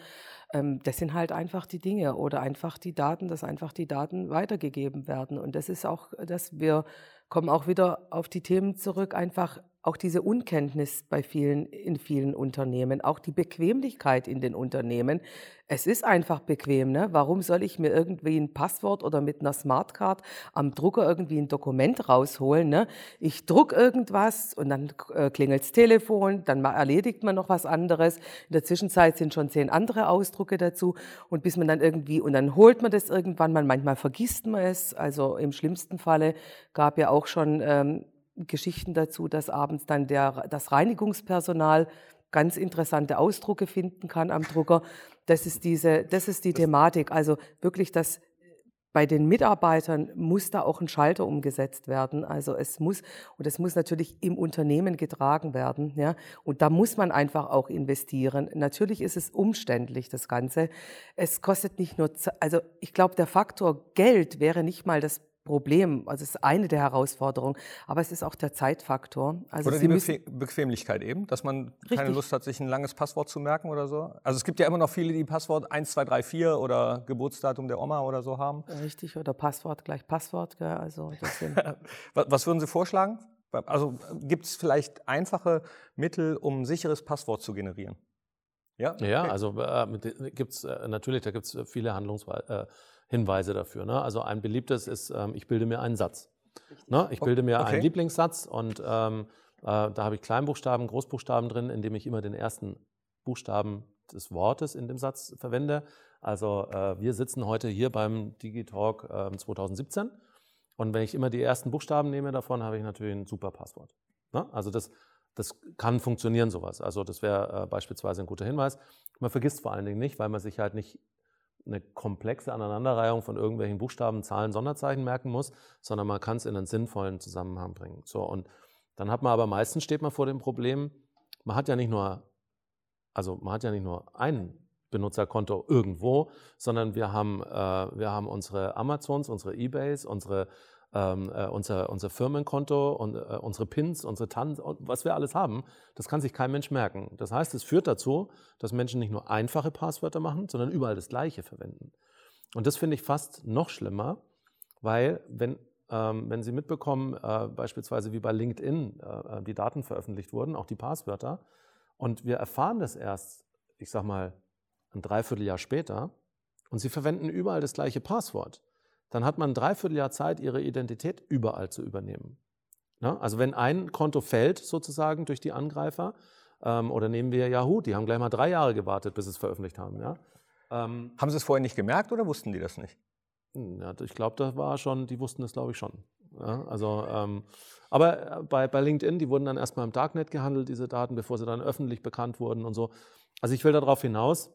Ähm, das sind halt einfach die Dinge oder einfach die Daten, dass einfach die Daten weitergegeben werden. Und das ist auch, dass wir kommen auch wieder auf die Themen zurück, einfach auch diese Unkenntnis bei vielen, in vielen Unternehmen, auch die Bequemlichkeit in den Unternehmen. Es ist einfach bequem. Ne? Warum soll ich mir irgendwie ein Passwort oder mit einer Smartcard am Drucker irgendwie ein Dokument rausholen? Ne? Ich druck irgendwas und dann äh, klingelt's Telefon, dann erledigt man noch was anderes. In der Zwischenzeit sind schon zehn andere Ausdrucke dazu und bis man dann irgendwie, und dann holt man das irgendwann mal, manchmal vergisst man es. Also im schlimmsten Falle gab ja auch schon ähm, Geschichten dazu, dass abends dann der, das Reinigungspersonal ganz interessante Ausdrucke finden kann am Drucker. Das ist diese, das ist die Thematik. Also wirklich, dass bei den Mitarbeitern muss da auch ein Schalter umgesetzt werden. Also es muss, und es muss natürlich im Unternehmen getragen werden, ja. Und da muss man einfach auch investieren. Natürlich ist es umständlich, das Ganze. Es kostet nicht nur, also ich glaube, der Faktor Geld wäre nicht mal das Problem, also es ist eine der Herausforderungen, aber es ist auch der Zeitfaktor. Also oder Sie die Bequem Bequemlichkeit eben, dass man keine Richtig. Lust hat, sich ein langes Passwort zu merken oder so. Also es gibt ja immer noch viele, die Passwort 1, 2, 3, 4 oder Geburtsdatum der Oma oder so haben. richtig, oder Passwort gleich Passwort, gell? also <laughs> was würden Sie vorschlagen? Also gibt es vielleicht einfache Mittel, um ein sicheres Passwort zu generieren? Ja, Ja, Okay. also äh, gibt es äh, natürlich, da gibt es viele Handlungshinweise äh, Hinweise dafür. Ne? Also ein beliebtes ist, ähm, ich bilde mir einen Satz. Ne? Ich bilde mir Okay. einen Lieblingssatz und ähm, Äh, da habe ich Kleinbuchstaben, Großbuchstaben drin, indem ich immer den ersten Buchstaben des Wortes in dem Satz verwende. Also äh, wir sitzen heute hier beim Digitalk äh, 2017 und wenn ich immer die ersten Buchstaben nehme davon, habe ich natürlich ein super Passwort. Ne? Also das, das kann funktionieren, sowas. Also das wäre äh, beispielsweise ein guter Hinweis. Man vergisst vor allen Dingen nicht, weil man sich halt nicht eine komplexe Aneinanderreihung von irgendwelchen Buchstaben, Zahlen, Sonderzeichen merken muss, sondern man kann es in einen sinnvollen Zusammenhang bringen. So, und dann hat man aber meistens steht man vor dem Problem, man hat ja nicht nur, also man hat ja nicht nur ein Benutzerkonto irgendwo, sondern wir haben, äh, wir haben unsere Amazons, unsere Ebays, unsere ähm, äh, unser, unser Firmenkonto und äh, unsere Pins, unsere TAN, was wir alles haben, das kann sich kein Mensch merken. Das heißt, es führt dazu, dass Menschen nicht nur einfache Passwörter machen, sondern überall das Gleiche verwenden. Und das finde ich fast noch schlimmer, weil wenn, ähm, wenn Sie mitbekommen, äh, beispielsweise wie bei LinkedIn äh, die Daten veröffentlicht wurden, auch die Passwörter, und wir erfahren das erst, ich sag mal, ein Dreivierteljahr später, und Sie verwenden überall das gleiche Passwort, dann hat man ein Dreivierteljahr Zeit, ihre Identität überall zu übernehmen. Ja, also wenn ein Konto fällt sozusagen durch die Angreifer, ähm, oder nehmen wir Yahoo, die haben gleich mal drei Jahre gewartet, bis sie es veröffentlicht haben. Ja. Ähm, haben Sie es vorher nicht gemerkt oder wussten die das nicht? Ja, ich glaube, das war schon, die wussten es, glaube ich, schon. Ja, also, ähm, aber äh, bei, bei LinkedIn, die wurden dann erstmal im Darknet gehandelt, diese Daten, bevor sie dann öffentlich bekannt wurden und so. Also ich will darauf hinaus,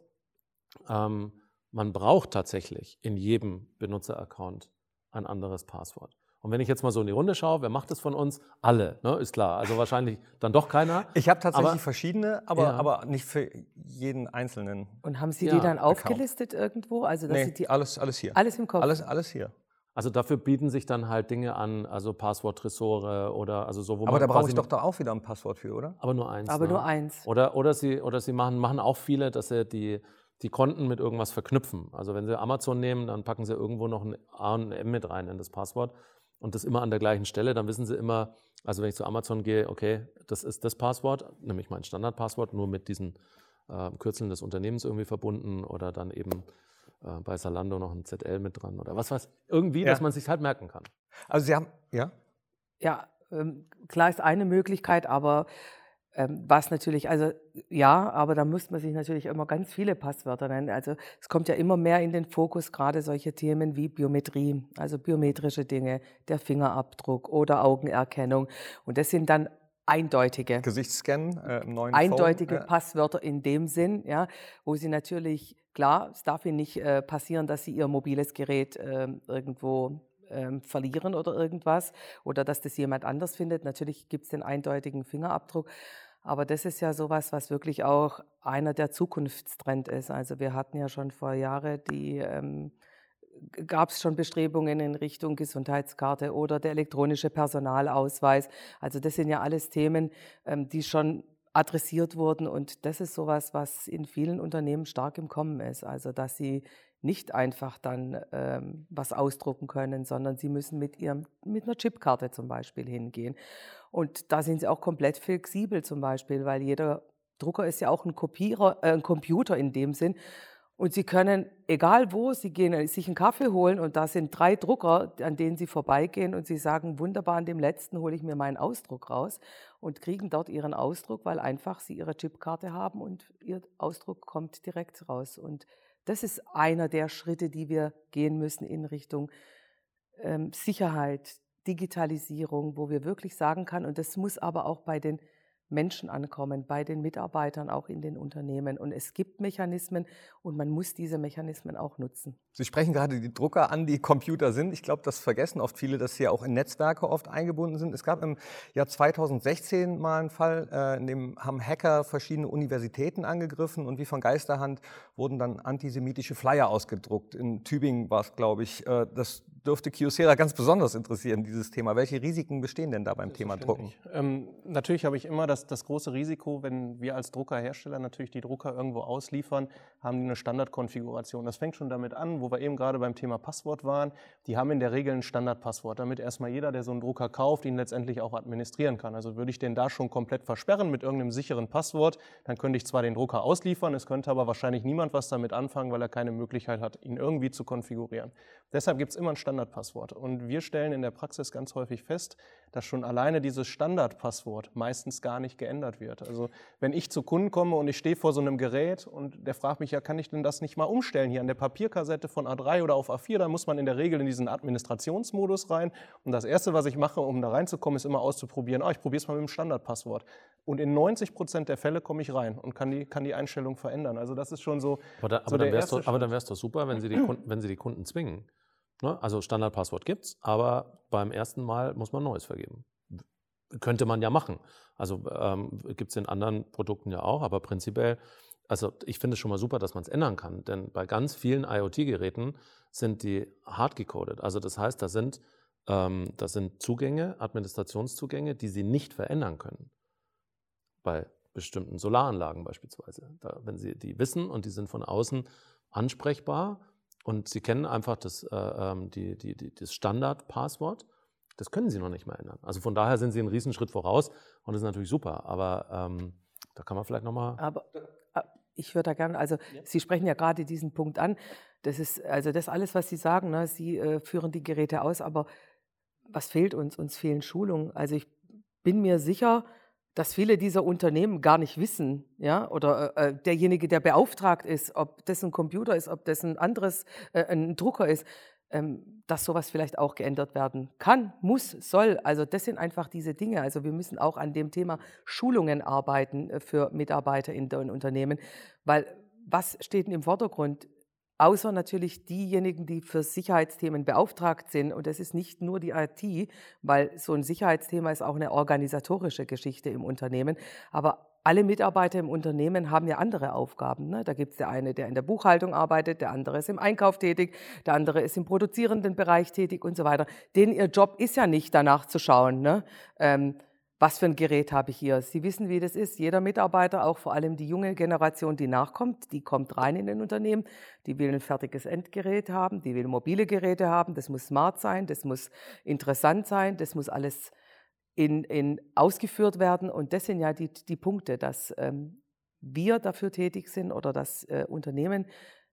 ähm, man braucht tatsächlich in jedem Benutzeraccount ein anderes Passwort. Und wenn ich jetzt mal so in die Runde schaue, wer macht das von uns? Alle, ne? ist klar. Also wahrscheinlich dann doch keiner. Ich habe tatsächlich aber, verschiedene, aber, ja. aber nicht für jeden einzelnen. Und haben Sie ja. die dann aufgelistet Account. irgendwo? Also dass nee, Sie die alles, alles hier. Alles im Kopf. Alles, alles hier. Also dafür bieten sich dann halt Dinge an, also Passwort-Tresore oder also so, wo Aber da brauche ich doch da auch wieder ein Passwort für, oder? Aber nur eins. Aber ne? nur eins. Oder, oder sie, oder sie machen, machen auch viele, dass sie die die Konten mit irgendwas verknüpfen. Also wenn Sie Amazon nehmen, dann packen Sie irgendwo noch ein A und ein M mit rein in das Passwort und das immer an der gleichen Stelle. Dann wissen Sie immer, also wenn ich zu Amazon gehe, okay, das ist das Passwort, nämlich mein Standardpasswort, nur mit diesen äh, Kürzeln des Unternehmens irgendwie verbunden oder dann eben äh, bei Salando noch ein ZL mit dran oder was weiß irgendwie, ja. dass man sich halt merken kann. Also Sie haben, ja? Ja, ähm, klar ist eine Möglichkeit, aber ähm, was natürlich, also ja, aber da muss man sich natürlich immer ganz viele Passwörter nennen. Also es kommt ja immer mehr in den Fokus, gerade solche Themen wie Biometrie, also biometrische Dinge, der Fingerabdruck oder Augenerkennung. Und das sind dann eindeutige Gesichtsscan äh, neuen eindeutige Phone. Passwörter in dem Sinn, ja, wo sie natürlich klar, es darf ihnen nicht äh, passieren, dass sie ihr mobiles Gerät äh, irgendwo ähm, verlieren oder irgendwas oder dass das jemand anders findet. Natürlich gibt es den eindeutigen Fingerabdruck. Aber das ist ja sowas, was wirklich auch einer der Zukunftstrend ist. Also wir hatten ja schon vor Jahren die, ähm, gab es schon Bestrebungen in Richtung Gesundheitskarte oder der elektronische Personalausweis. Also das sind ja alles Themen, ähm, die schon adressiert wurden und das ist sowas, was in vielen Unternehmen stark im Kommen ist. Also dass sie nicht einfach dann ähm, was ausdrucken können, sondern sie müssen mit, ihrem, mit einer Chipkarte zum Beispiel hingehen. Und da sind sie auch komplett flexibel zum Beispiel, weil jeder Drucker ist ja auch ein, Kopierer, äh, ein Computer in dem Sinn. Und Sie können, egal wo, Sie gehen äh, sich einen Kaffee holen und da sind drei Drucker, an denen Sie vorbeigehen und Sie sagen, wunderbar, an dem letzten hole ich mir meinen Ausdruck raus und kriegen dort Ihren Ausdruck, weil einfach Sie Ihre Chipkarte haben und Ihr Ausdruck kommt direkt raus. Und das ist einer der Schritte, die wir gehen müssen in Richtung ähm, Sicherheit, Digitalisierung, wo wir wirklich sagen können, und das muss aber auch bei den Menschen ankommen, bei den Mitarbeitern, auch in den Unternehmen. Und es gibt Mechanismen und man muss diese Mechanismen auch nutzen. Sie sprechen gerade die Drucker an, die Computer sind. Ich glaube, das vergessen oft viele, dass sie auch in Netzwerke oft eingebunden sind. Es gab im Jahr 2016 mal einen Fall, äh, in dem haben Hacker verschiedene Universitäten angegriffen und wie von Geisterhand wurden dann antisemitische Flyer ausgedruckt. In Tübingen war es, glaube ich. Äh, das dürfte Kyocera ganz besonders interessieren, dieses Thema. Welche Risiken bestehen denn da beim Thema Drucken? Ähm, natürlich habe ich immer das das, das große Risiko, wenn wir als Druckerhersteller natürlich die Drucker irgendwo ausliefern, haben die eine Standardkonfiguration. Das fängt schon damit an, wo wir eben gerade beim Thema Passwort waren. Die haben in der Regel ein Standardpasswort, damit erstmal jeder, der so einen Drucker kauft, ihn letztendlich auch administrieren kann. Also würde ich den da schon komplett versperren mit irgendeinem sicheren Passwort, dann könnte ich zwar den Drucker ausliefern, es könnte aber wahrscheinlich niemand was damit anfangen, weil er keine Möglichkeit hat, ihn irgendwie zu konfigurieren. Deshalb gibt es immer ein Standardpasswort. Und wir stellen in der Praxis ganz häufig fest, dass schon alleine dieses Standardpasswort meistens gar nicht geändert wird. Also wenn ich zu Kunden komme und ich stehe vor so einem Gerät und der fragt mich, ja, kann ich denn das nicht mal umstellen hier an der Papierkassette von A3 oder auf A4, dann muss man in der Regel in diesen Administrationsmodus rein. Und das Erste, was ich mache, um da reinzukommen, ist immer auszuprobieren, oh, ich probiere es mal mit dem Standardpasswort. Und in 90 Prozent der Fälle komme ich rein und kann die, kann die Einstellung verändern. Also das ist schon so. Aber, da, aber, doch, aber dann wäre es doch super, wenn Sie die Kunden, wenn Sie die Kunden zwingen. Ne? Also Standardpasswort gibt es, aber beim ersten Mal muss man neues vergeben. Könnte man ja machen. Also ähm, gibt es in anderen Produkten ja auch, aber prinzipiell, also ich finde es schon mal super, dass man es ändern kann, denn bei ganz vielen IoT-Geräten sind die hard gecodet. Also das heißt, da sind, ähm, das sind Zugänge, Administrationszugänge, die Sie nicht verändern können. Bei bestimmten Solaranlagen beispielsweise. Da, wenn Sie die wissen und die sind von außen ansprechbar, und Sie kennen einfach das, äh, ähm, die, die, die, das Standard-Passwort. Das können Sie noch nicht mehr ändern. Also von daher sind Sie einen Riesenschritt voraus und das ist natürlich super. Aber ähm, da kann man vielleicht nochmal. Aber äh, ich würde da gerne, also ja. Sie sprechen ja gerade diesen Punkt an. Das ist also das alles, was Sie sagen. Ne? Sie äh, führen die Geräte aus, aber was fehlt uns? Uns fehlen Schulungen. Also ich bin mir sicher, dass viele dieser Unternehmen gar nicht wissen, ja, oder äh, äh, derjenige, der beauftragt ist, ob das ein Computer ist, ob das ein anderes, äh, ein Drucker ist, dass sowas vielleicht auch geändert werden kann, muss, soll. Also das sind einfach diese Dinge. Also wir müssen auch an dem Thema Schulungen arbeiten äh, für Mitarbeiter in den Unternehmen, weil was steht denn im Vordergrund? außer natürlich diejenigen, die für Sicherheitsthemen beauftragt sind. Und das ist nicht nur die IT, weil so ein Sicherheitsthema ist auch eine organisatorische Geschichte im Unternehmen. Aber alle Mitarbeiter im Unternehmen haben ja andere Aufgaben. Ne? Da gibt es der eine, der in der Buchhaltung arbeitet, der andere ist im Einkauf tätig, der andere ist im produzierenden Bereich tätig und so weiter. Denen ihr Job ist ja nicht danach zu schauen. Ne? Ähm, was für ein Gerät habe ich hier? Sie wissen, wie das ist. Jeder Mitarbeiter, auch vor allem die junge Generation, die nachkommt, die kommt rein in den Unternehmen, die will ein fertiges Endgerät haben, die will mobile Geräte haben, das muss smart sein, das muss interessant sein, das muss alles in, in ausgeführt werden. Und das sind ja die, die Punkte, dass ähm, wir dafür tätig sind oder das äh, Unternehmen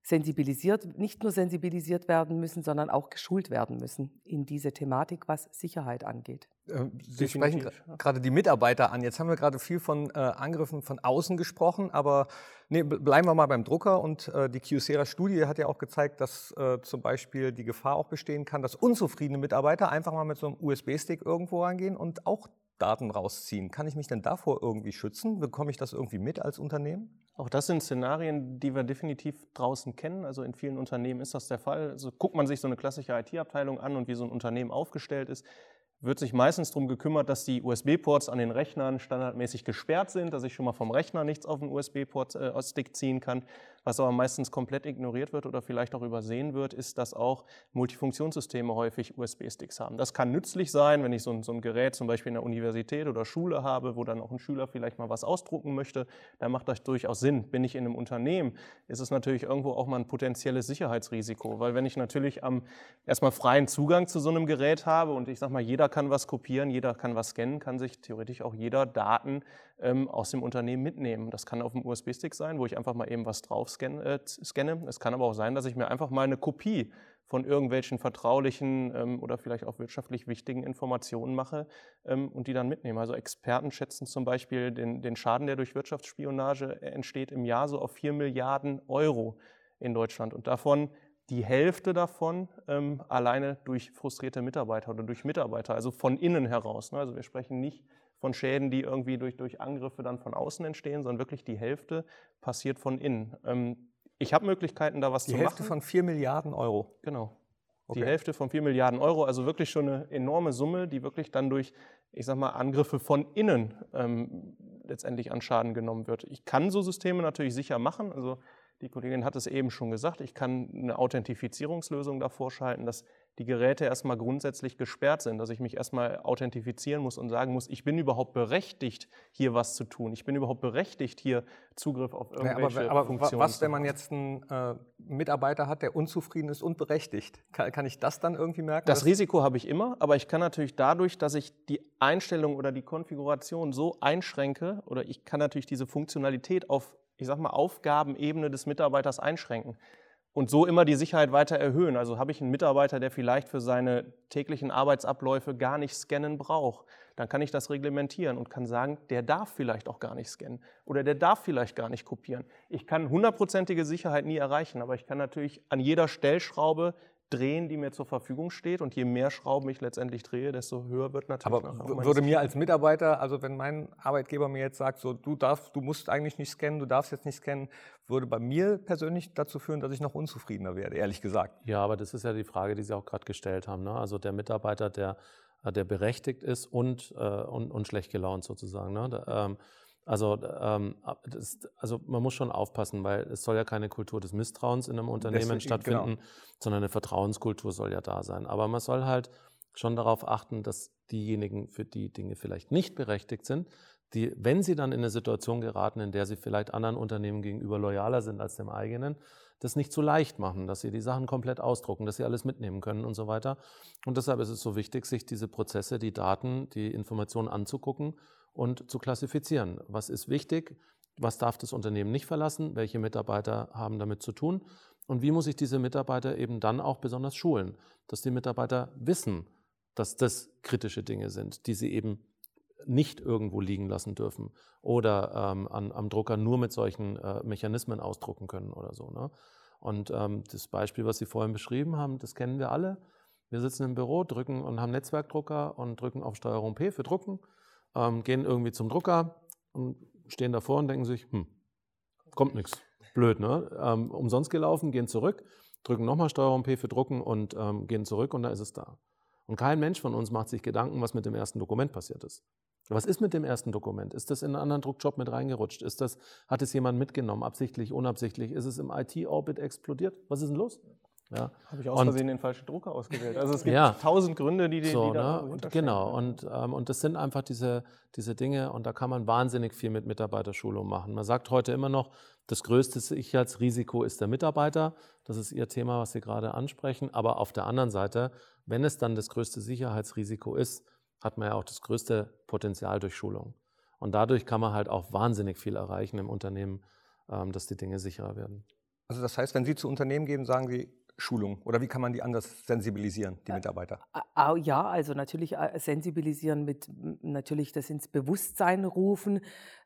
sensibilisiert, nicht nur sensibilisiert werden müssen, sondern auch geschult werden müssen in diese Thematik, was Sicherheit angeht. Äh, Sie sprechen gerade die Mitarbeiter an. Jetzt haben wir gerade viel von äh, Angriffen von außen gesprochen, aber nee, bleiben wir mal beim Drucker. Und äh, die Kyocera-Studie hat ja auch gezeigt, dass äh, zum Beispiel die Gefahr auch bestehen kann, dass unzufriedene Mitarbeiter einfach mal mit so einem USB-Stick irgendwo reingehen und auch Daten rausziehen. Kann ich mich denn davor irgendwie schützen? Bekomme ich das irgendwie mit als Unternehmen? Auch das sind Szenarien, die wir definitiv draußen kennen. Also in vielen Unternehmen ist das der Fall. Also guckt man sich so eine klassische IT-Abteilung an und wie so ein Unternehmen aufgestellt ist, wird sich meistens darum gekümmert, dass die USB-Ports an den Rechnern standardmäßig gesperrt sind, dass ich schon mal vom Rechner nichts auf den USB-Port-Stick äh, ziehen kann. Was aber meistens komplett ignoriert wird oder vielleicht auch übersehen wird, ist, dass auch Multifunktionssysteme häufig USB-Sticks haben. Das kann nützlich sein, wenn ich so ein, so ein, Gerät zum Beispiel in der Universität oder Schule habe, wo dann auch ein Schüler vielleicht mal was ausdrucken möchte. Da macht das durchaus Sinn. Bin ich in einem Unternehmen, ist es natürlich irgendwo auch mal ein potenzielles Sicherheitsrisiko. Weil wenn ich natürlich am erstmal freien Zugang zu so einem Gerät habe und ich sage mal, jeder kann was kopieren, jeder kann was scannen, kann sich theoretisch auch jeder Daten ähm, aus dem Unternehmen mitnehmen. Das kann auf dem USB-Stick sein, wo ich einfach mal eben was drauf scanne. Äh, scanne. Es kann aber auch sein, dass ich mir einfach mal eine Kopie von irgendwelchen vertraulichen ähm, oder vielleicht auch wirtschaftlich wichtigen Informationen mache ähm, und die dann mitnehme. Also Experten schätzen zum Beispiel den, den Schaden, der durch Wirtschaftsspionage entsteht, im Jahr so auf 4 Milliarden Euro in Deutschland. Und davon die Hälfte davon ähm, alleine durch frustrierte Mitarbeiter oder durch Mitarbeiter, also von innen heraus. Ne? Also wir sprechen nicht von Schäden, die irgendwie durch, durch Angriffe dann von außen entstehen, sondern wirklich die Hälfte passiert von innen. Ähm, ich habe Möglichkeiten, da was die zu machen. Die Hälfte von 4 Milliarden Euro. Genau. Okay. Die Hälfte von 4 Milliarden Euro, also wirklich schon eine enorme Summe, die wirklich dann durch, ich sag mal, Angriffe von innen ähm, letztendlich an Schaden genommen wird. Ich kann so Systeme natürlich sicher machen. Also die Kollegin hat es eben schon gesagt, ich kann eine Authentifizierungslösung davor schalten, dass die Geräte erstmal grundsätzlich gesperrt sind, dass ich mich erstmal authentifizieren muss und sagen muss, ich bin überhaupt berechtigt, hier was zu tun. Ich bin überhaupt berechtigt, hier Zugriff auf irgendwelche ja, aber, aber Funktionen was, wenn man jetzt einen äh, Mitarbeiter hat, der unzufrieden ist und berechtigt? Kann, kann ich das dann irgendwie merken? Das Risiko habe ich immer, aber ich kann natürlich dadurch, dass ich die Einstellung oder die Konfiguration so einschränke, oder ich kann natürlich diese Funktionalität auf, ich sag mal, Aufgabenebene des Mitarbeiters einschränken und so immer die Sicherheit weiter erhöhen. Also habe ich einen Mitarbeiter, der vielleicht für seine täglichen Arbeitsabläufe gar nicht scannen braucht, dann kann ich das reglementieren und kann sagen, der darf vielleicht auch gar nicht scannen oder der darf vielleicht gar nicht kopieren. Ich kann hundertprozentige Sicherheit nie erreichen, aber ich kann natürlich an jeder Stellschraube drehen, die mir zur Verfügung steht. Und je mehr Schrauben ich letztendlich drehe, desto höher wird natürlich. Aber würde mir als Mitarbeiter, also wenn mein Arbeitgeber mir jetzt sagt, so du darfst, du musst eigentlich nicht scannen, du darfst jetzt nicht scannen, würde bei mir persönlich dazu führen, dass ich noch unzufriedener werde, ehrlich gesagt. Ja, aber das ist ja die Frage, die Sie auch gerade gestellt haben. Ne? Also der Mitarbeiter, der, der berechtigt ist und, äh, und, und schlecht gelaunt sozusagen. Ne? Da, ähm, also, ähm, das, also man muss schon aufpassen, weil es soll ja keine Kultur des Misstrauens in einem Unternehmen Deswegen, stattfinden, genau. sondern eine Vertrauenskultur soll ja da sein. Aber man soll halt schon darauf achten, dass diejenigen, für die Dinge vielleicht nicht berechtigt sind, die, wenn sie dann in eine Situation geraten, in der sie vielleicht anderen Unternehmen gegenüber loyaler sind als dem eigenen, das nicht zu leicht machen, dass sie die Sachen komplett ausdrucken, dass sie alles mitnehmen können und so weiter. Und deshalb ist es so wichtig, sich diese Prozesse, die Daten, die Informationen anzugucken und zu klassifizieren. Was ist wichtig? Was darf das Unternehmen nicht verlassen? Welche Mitarbeiter haben damit zu tun? Und wie muss ich diese Mitarbeiter eben dann auch besonders schulen, dass die Mitarbeiter wissen, dass das kritische Dinge sind, die sie eben nicht irgendwo liegen lassen dürfen oder ähm, an, am Drucker nur mit solchen äh, Mechanismen ausdrucken können oder so. Ne? Und ähm, das Beispiel, was Sie vorhin beschrieben haben, das kennen wir alle. Wir sitzen im Büro, drücken und haben Netzwerkdrucker und drücken auf Steuerung P für Drucken ähm, gehen irgendwie zum Drucker und stehen davor und denken sich, hm, kommt nichts. Blöd, ne? Ähm, umsonst gelaufen, gehen zurück, drücken nochmal Steuerung P für Drucken und ähm, gehen zurück und da ist es da. Und kein Mensch von uns macht sich Gedanken, was mit dem ersten Dokument passiert ist. Was ist mit dem ersten Dokument? Ist das in einen anderen Druckjob mit reingerutscht? Ist das, hat es jemand mitgenommen, absichtlich, unabsichtlich? Ist es im IT-Orbit explodiert? Was ist denn los? Ja. Habe ich aus und, Versehen den falschen Drucker ausgewählt. Also es gibt ja, tausend Gründe, die, die, so, die da ne? und Genau, und, ähm, und das sind einfach diese, diese Dinge und da kann man wahnsinnig viel mit Mitarbeiterschulung machen. Man sagt heute immer noch, das größte Sicherheitsrisiko ist der Mitarbeiter. Das ist Ihr Thema, was Sie gerade ansprechen. Aber auf der anderen Seite, wenn es dann das größte Sicherheitsrisiko ist, hat man ja auch das größte Potenzial durch Schulung. Und dadurch kann man halt auch wahnsinnig viel erreichen im Unternehmen, ähm, dass die Dinge sicherer werden. Also das heißt, wenn Sie zu Unternehmen gehen, sagen Sie, Schulung? Oder wie kann man die anders sensibilisieren, die Mitarbeiter? Ja, also natürlich äh, sensibilisieren mit natürlich das ins Bewusstsein rufen.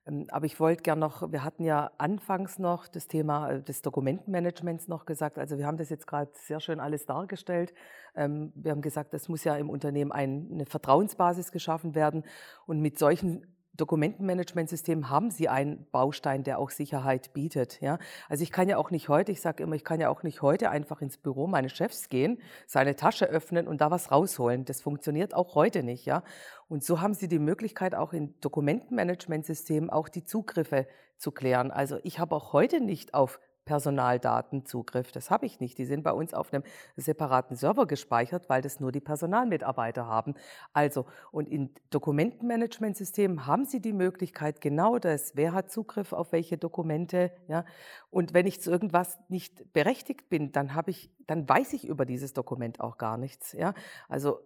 Ähm, aber ich wollte gerne noch, wir hatten ja anfangs noch das Thema äh, des Dokumentenmanagements noch gesagt. Also wir haben das jetzt gerade sehr schön alles dargestellt. Ähm, wir haben gesagt, es muss ja im Unternehmen eine Vertrauensbasis geschaffen werden. Und mit solchen Dokumentenmanagementsystem haben Sie einen Baustein, der auch Sicherheit bietet. Ja? Also ich kann ja auch nicht heute, ich sage immer, ich kann ja auch nicht heute einfach ins Büro meines Chefs gehen, seine Tasche öffnen und da was rausholen. Das funktioniert auch heute nicht. Ja? Und so haben Sie die Möglichkeit, auch in Dokumentenmanagementsystemen auch die Zugriffe zu klären. Also ich habe auch heute nicht auf Personaldatenzugriff. Das habe ich nicht. Die sind bei uns auf einem separaten Server gespeichert, weil das nur die Personalmitarbeiter haben. Also, und in Dokumentenmanagementsystemen haben Sie die Möglichkeit, genau das, wer hat Zugriff auf welche Dokumente, ja. Und wenn ich zu irgendwas nicht berechtigt bin, dann habe ich, dann weiß ich über dieses Dokument auch gar nichts, ja. Also,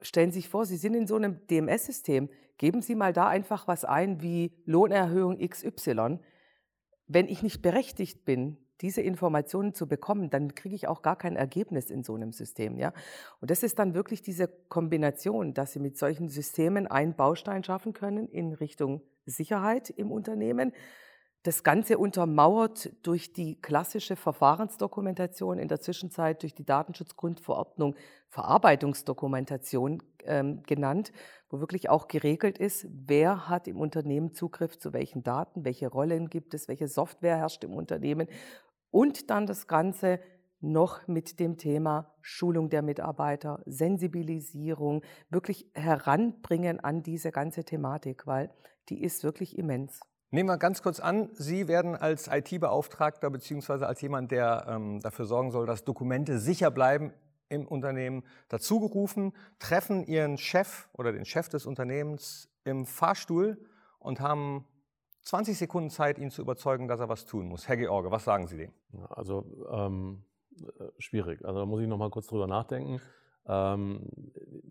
stellen Sie sich vor, Sie sind in so einem DMS-System, geben Sie mal da einfach was ein wie Lohnerhöhung XY wenn ich nicht berechtigt bin, diese Informationen zu bekommen, dann kriege ich auch gar kein Ergebnis in so einem System. Ja? Und das ist dann wirklich diese Kombination, dass Sie mit solchen Systemen einen Baustein schaffen können in Richtung Sicherheit im Unternehmen. Das Ganze untermauert durch die klassische Verfahrensdokumentation, in der Zwischenzeit durch die Datenschutzgrundverordnung Verarbeitungsdokumentation ähm, genannt, wo wirklich auch geregelt ist, wer hat im Unternehmen Zugriff zu welchen Daten, welche Rollen gibt es, welche Software herrscht im Unternehmen und dann das Ganze noch mit dem Thema Schulung der Mitarbeiter, Sensibilisierung, wirklich heranbringen an diese ganze Thematik, weil die ist wirklich immens. Nehmen wir ganz kurz an, Sie werden als IT-Beauftragter bzw. als jemand, der ähm, dafür sorgen soll, dass Dokumente sicher bleiben, im Unternehmen dazugerufen, treffen ihren Chef oder den Chef des Unternehmens im Fahrstuhl und haben 20 Sekunden Zeit, ihn zu überzeugen, dass er was tun muss. Herr George, was sagen Sie dem? Also ähm, äh, schwierig. Also da muss ich noch mal kurz drüber nachdenken. Ähm,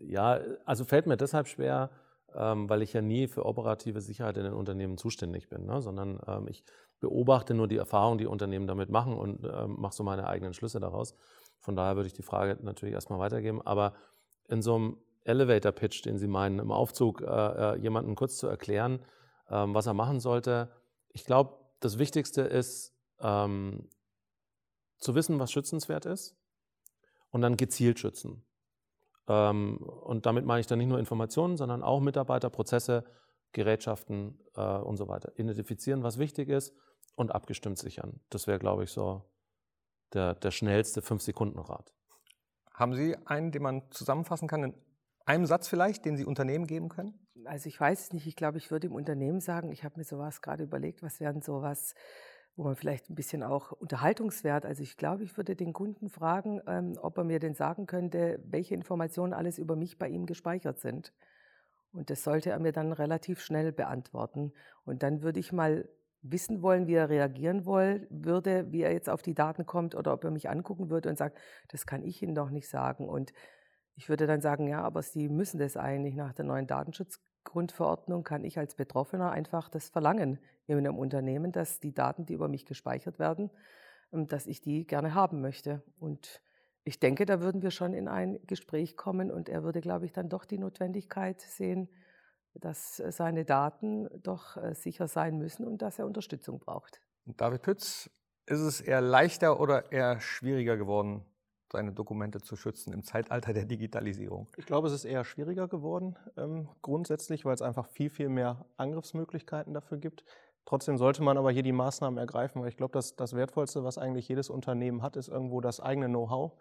ja, also fällt mir deshalb schwer, ähm, weil ich ja nie für operative Sicherheit in den Unternehmen zuständig bin, ne? sondern ähm, ich beobachte nur die Erfahrungen, die Unternehmen damit machen und ähm, mache so meine eigenen Schlüsse daraus. Von daher würde ich die Frage natürlich erstmal weitergeben. Aber in so einem Elevator-Pitch, den Sie meinen, im Aufzug äh, äh jemandem kurz zu erklären, ähm, was er machen sollte, ich glaube, das Wichtigste ist, ähm, zu wissen, was schützenswert ist und dann gezielt schützen. Ähm, und damit meine ich dann nicht nur Informationen, sondern auch Mitarbeiter, Prozesse, Gerätschaften äh, und so weiter. Identifizieren, was wichtig ist und abgestimmt sichern. Das wäre, glaube ich, so der, der schnellste 5-Sekunden-Rat. Haben Sie einen, den man zusammenfassen kann in einem Satz vielleicht, den Sie Unternehmen geben können? Also ich weiß es nicht. Ich glaube, ich würde im Unternehmen sagen, ich habe mir sowas gerade überlegt, was wären sowas, wo man vielleicht ein bisschen auch Unterhaltungswert, also ich glaube, ich würde den Kunden fragen, ähm, ob er mir denn sagen könnte, welche Informationen alles über mich bei ihm gespeichert sind. Und das sollte er mir dann relativ schnell beantworten. Und dann würde ich mal wissen wollen, wie er reagieren woll, würde, wie er jetzt auf die Daten kommt oder ob er mich angucken würde und sagt, das kann ich Ihnen doch nicht sagen. Und ich würde dann sagen, ja, aber Sie müssen das eigentlich nach der neuen Datenschutzgrundverordnung, kann ich als Betroffener einfach das verlangen in einem Unternehmen, dass die Daten, die über mich gespeichert werden, ähm, dass ich die gerne haben möchte. Und ich denke, da würden wir schon in ein Gespräch kommen und er würde, glaube ich, dann doch die Notwendigkeit sehen, dass äh, seine Daten doch äh, sicher sein müssen und dass er Unterstützung braucht. David Pütz, ist es eher leichter oder eher schwieriger geworden, seine Dokumente zu schützen im Zeitalter der Digitalisierung? Ich glaube, es ist eher schwieriger geworden, ähm, grundsätzlich, weil es einfach viel, viel mehr Angriffsmöglichkeiten dafür gibt. Trotzdem sollte man aber hier die Maßnahmen ergreifen, weil ich glaube, dass das Wertvollste, was eigentlich jedes Unternehmen hat, ist irgendwo das eigene Know-how.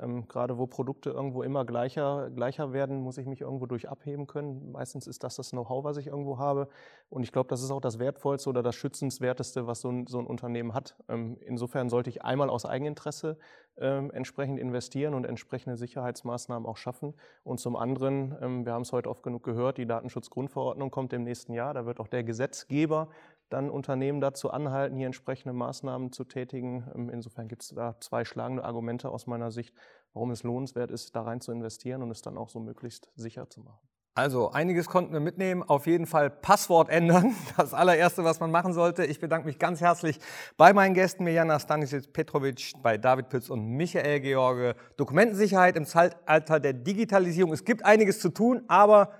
Ähm, gerade wo Produkte irgendwo immer gleicher, gleicher werden, muss ich mich irgendwo durch abheben können. Meistens ist das das Know-how, was ich irgendwo habe. Und ich glaube, das ist auch das Wertvollste oder das Schützenswerteste, was so ein, so ein Unternehmen hat. Ähm, insofern sollte ich einmal aus Eigeninteresse ähm, entsprechend investieren und entsprechende Sicherheitsmaßnahmen auch schaffen. Und zum anderen, ähm, wir haben es heute oft genug gehört, die Datenschutzgrundverordnung kommt im nächsten Jahr. Da wird auch der Gesetzgeber dann Unternehmen dazu anhalten, hier entsprechende Maßnahmen zu tätigen. Ähm, insofern gibt es da zwei schlagende Argumente aus meiner Sicht, warum es lohnenswert ist, da rein zu investieren und es dann auch so möglichst sicher zu machen. Also einiges konnten wir mitnehmen. Auf jeden Fall Passwort ändern. <laughs> Das allererste, was man machen sollte. Ich bedanke mich ganz herzlich bei meinen Gästen Mirjana Stanisic Petrovic, bei David Pütz und Michael George. Dokumentensicherheit im Zeitalter der Digitalisierung. Es gibt einiges zu tun, aber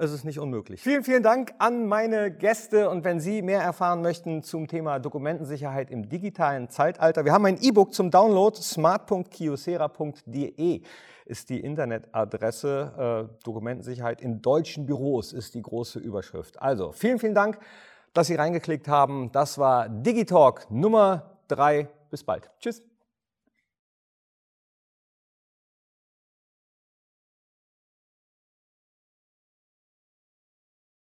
es ist nicht unmöglich. Vielen, vielen Dank an meine Gäste und wenn Sie mehr erfahren möchten zum Thema Dokumentensicherheit im digitalen Zeitalter, wir haben ein E-Book zum Download, smart.kiosera.de ist die Internetadresse. Äh, Dokumentensicherheit in deutschen Büros ist die große Überschrift. Also vielen, vielen Dank, dass Sie reingeklickt haben. Das war Digitalk Nummer drei. Bis bald. Tschüss.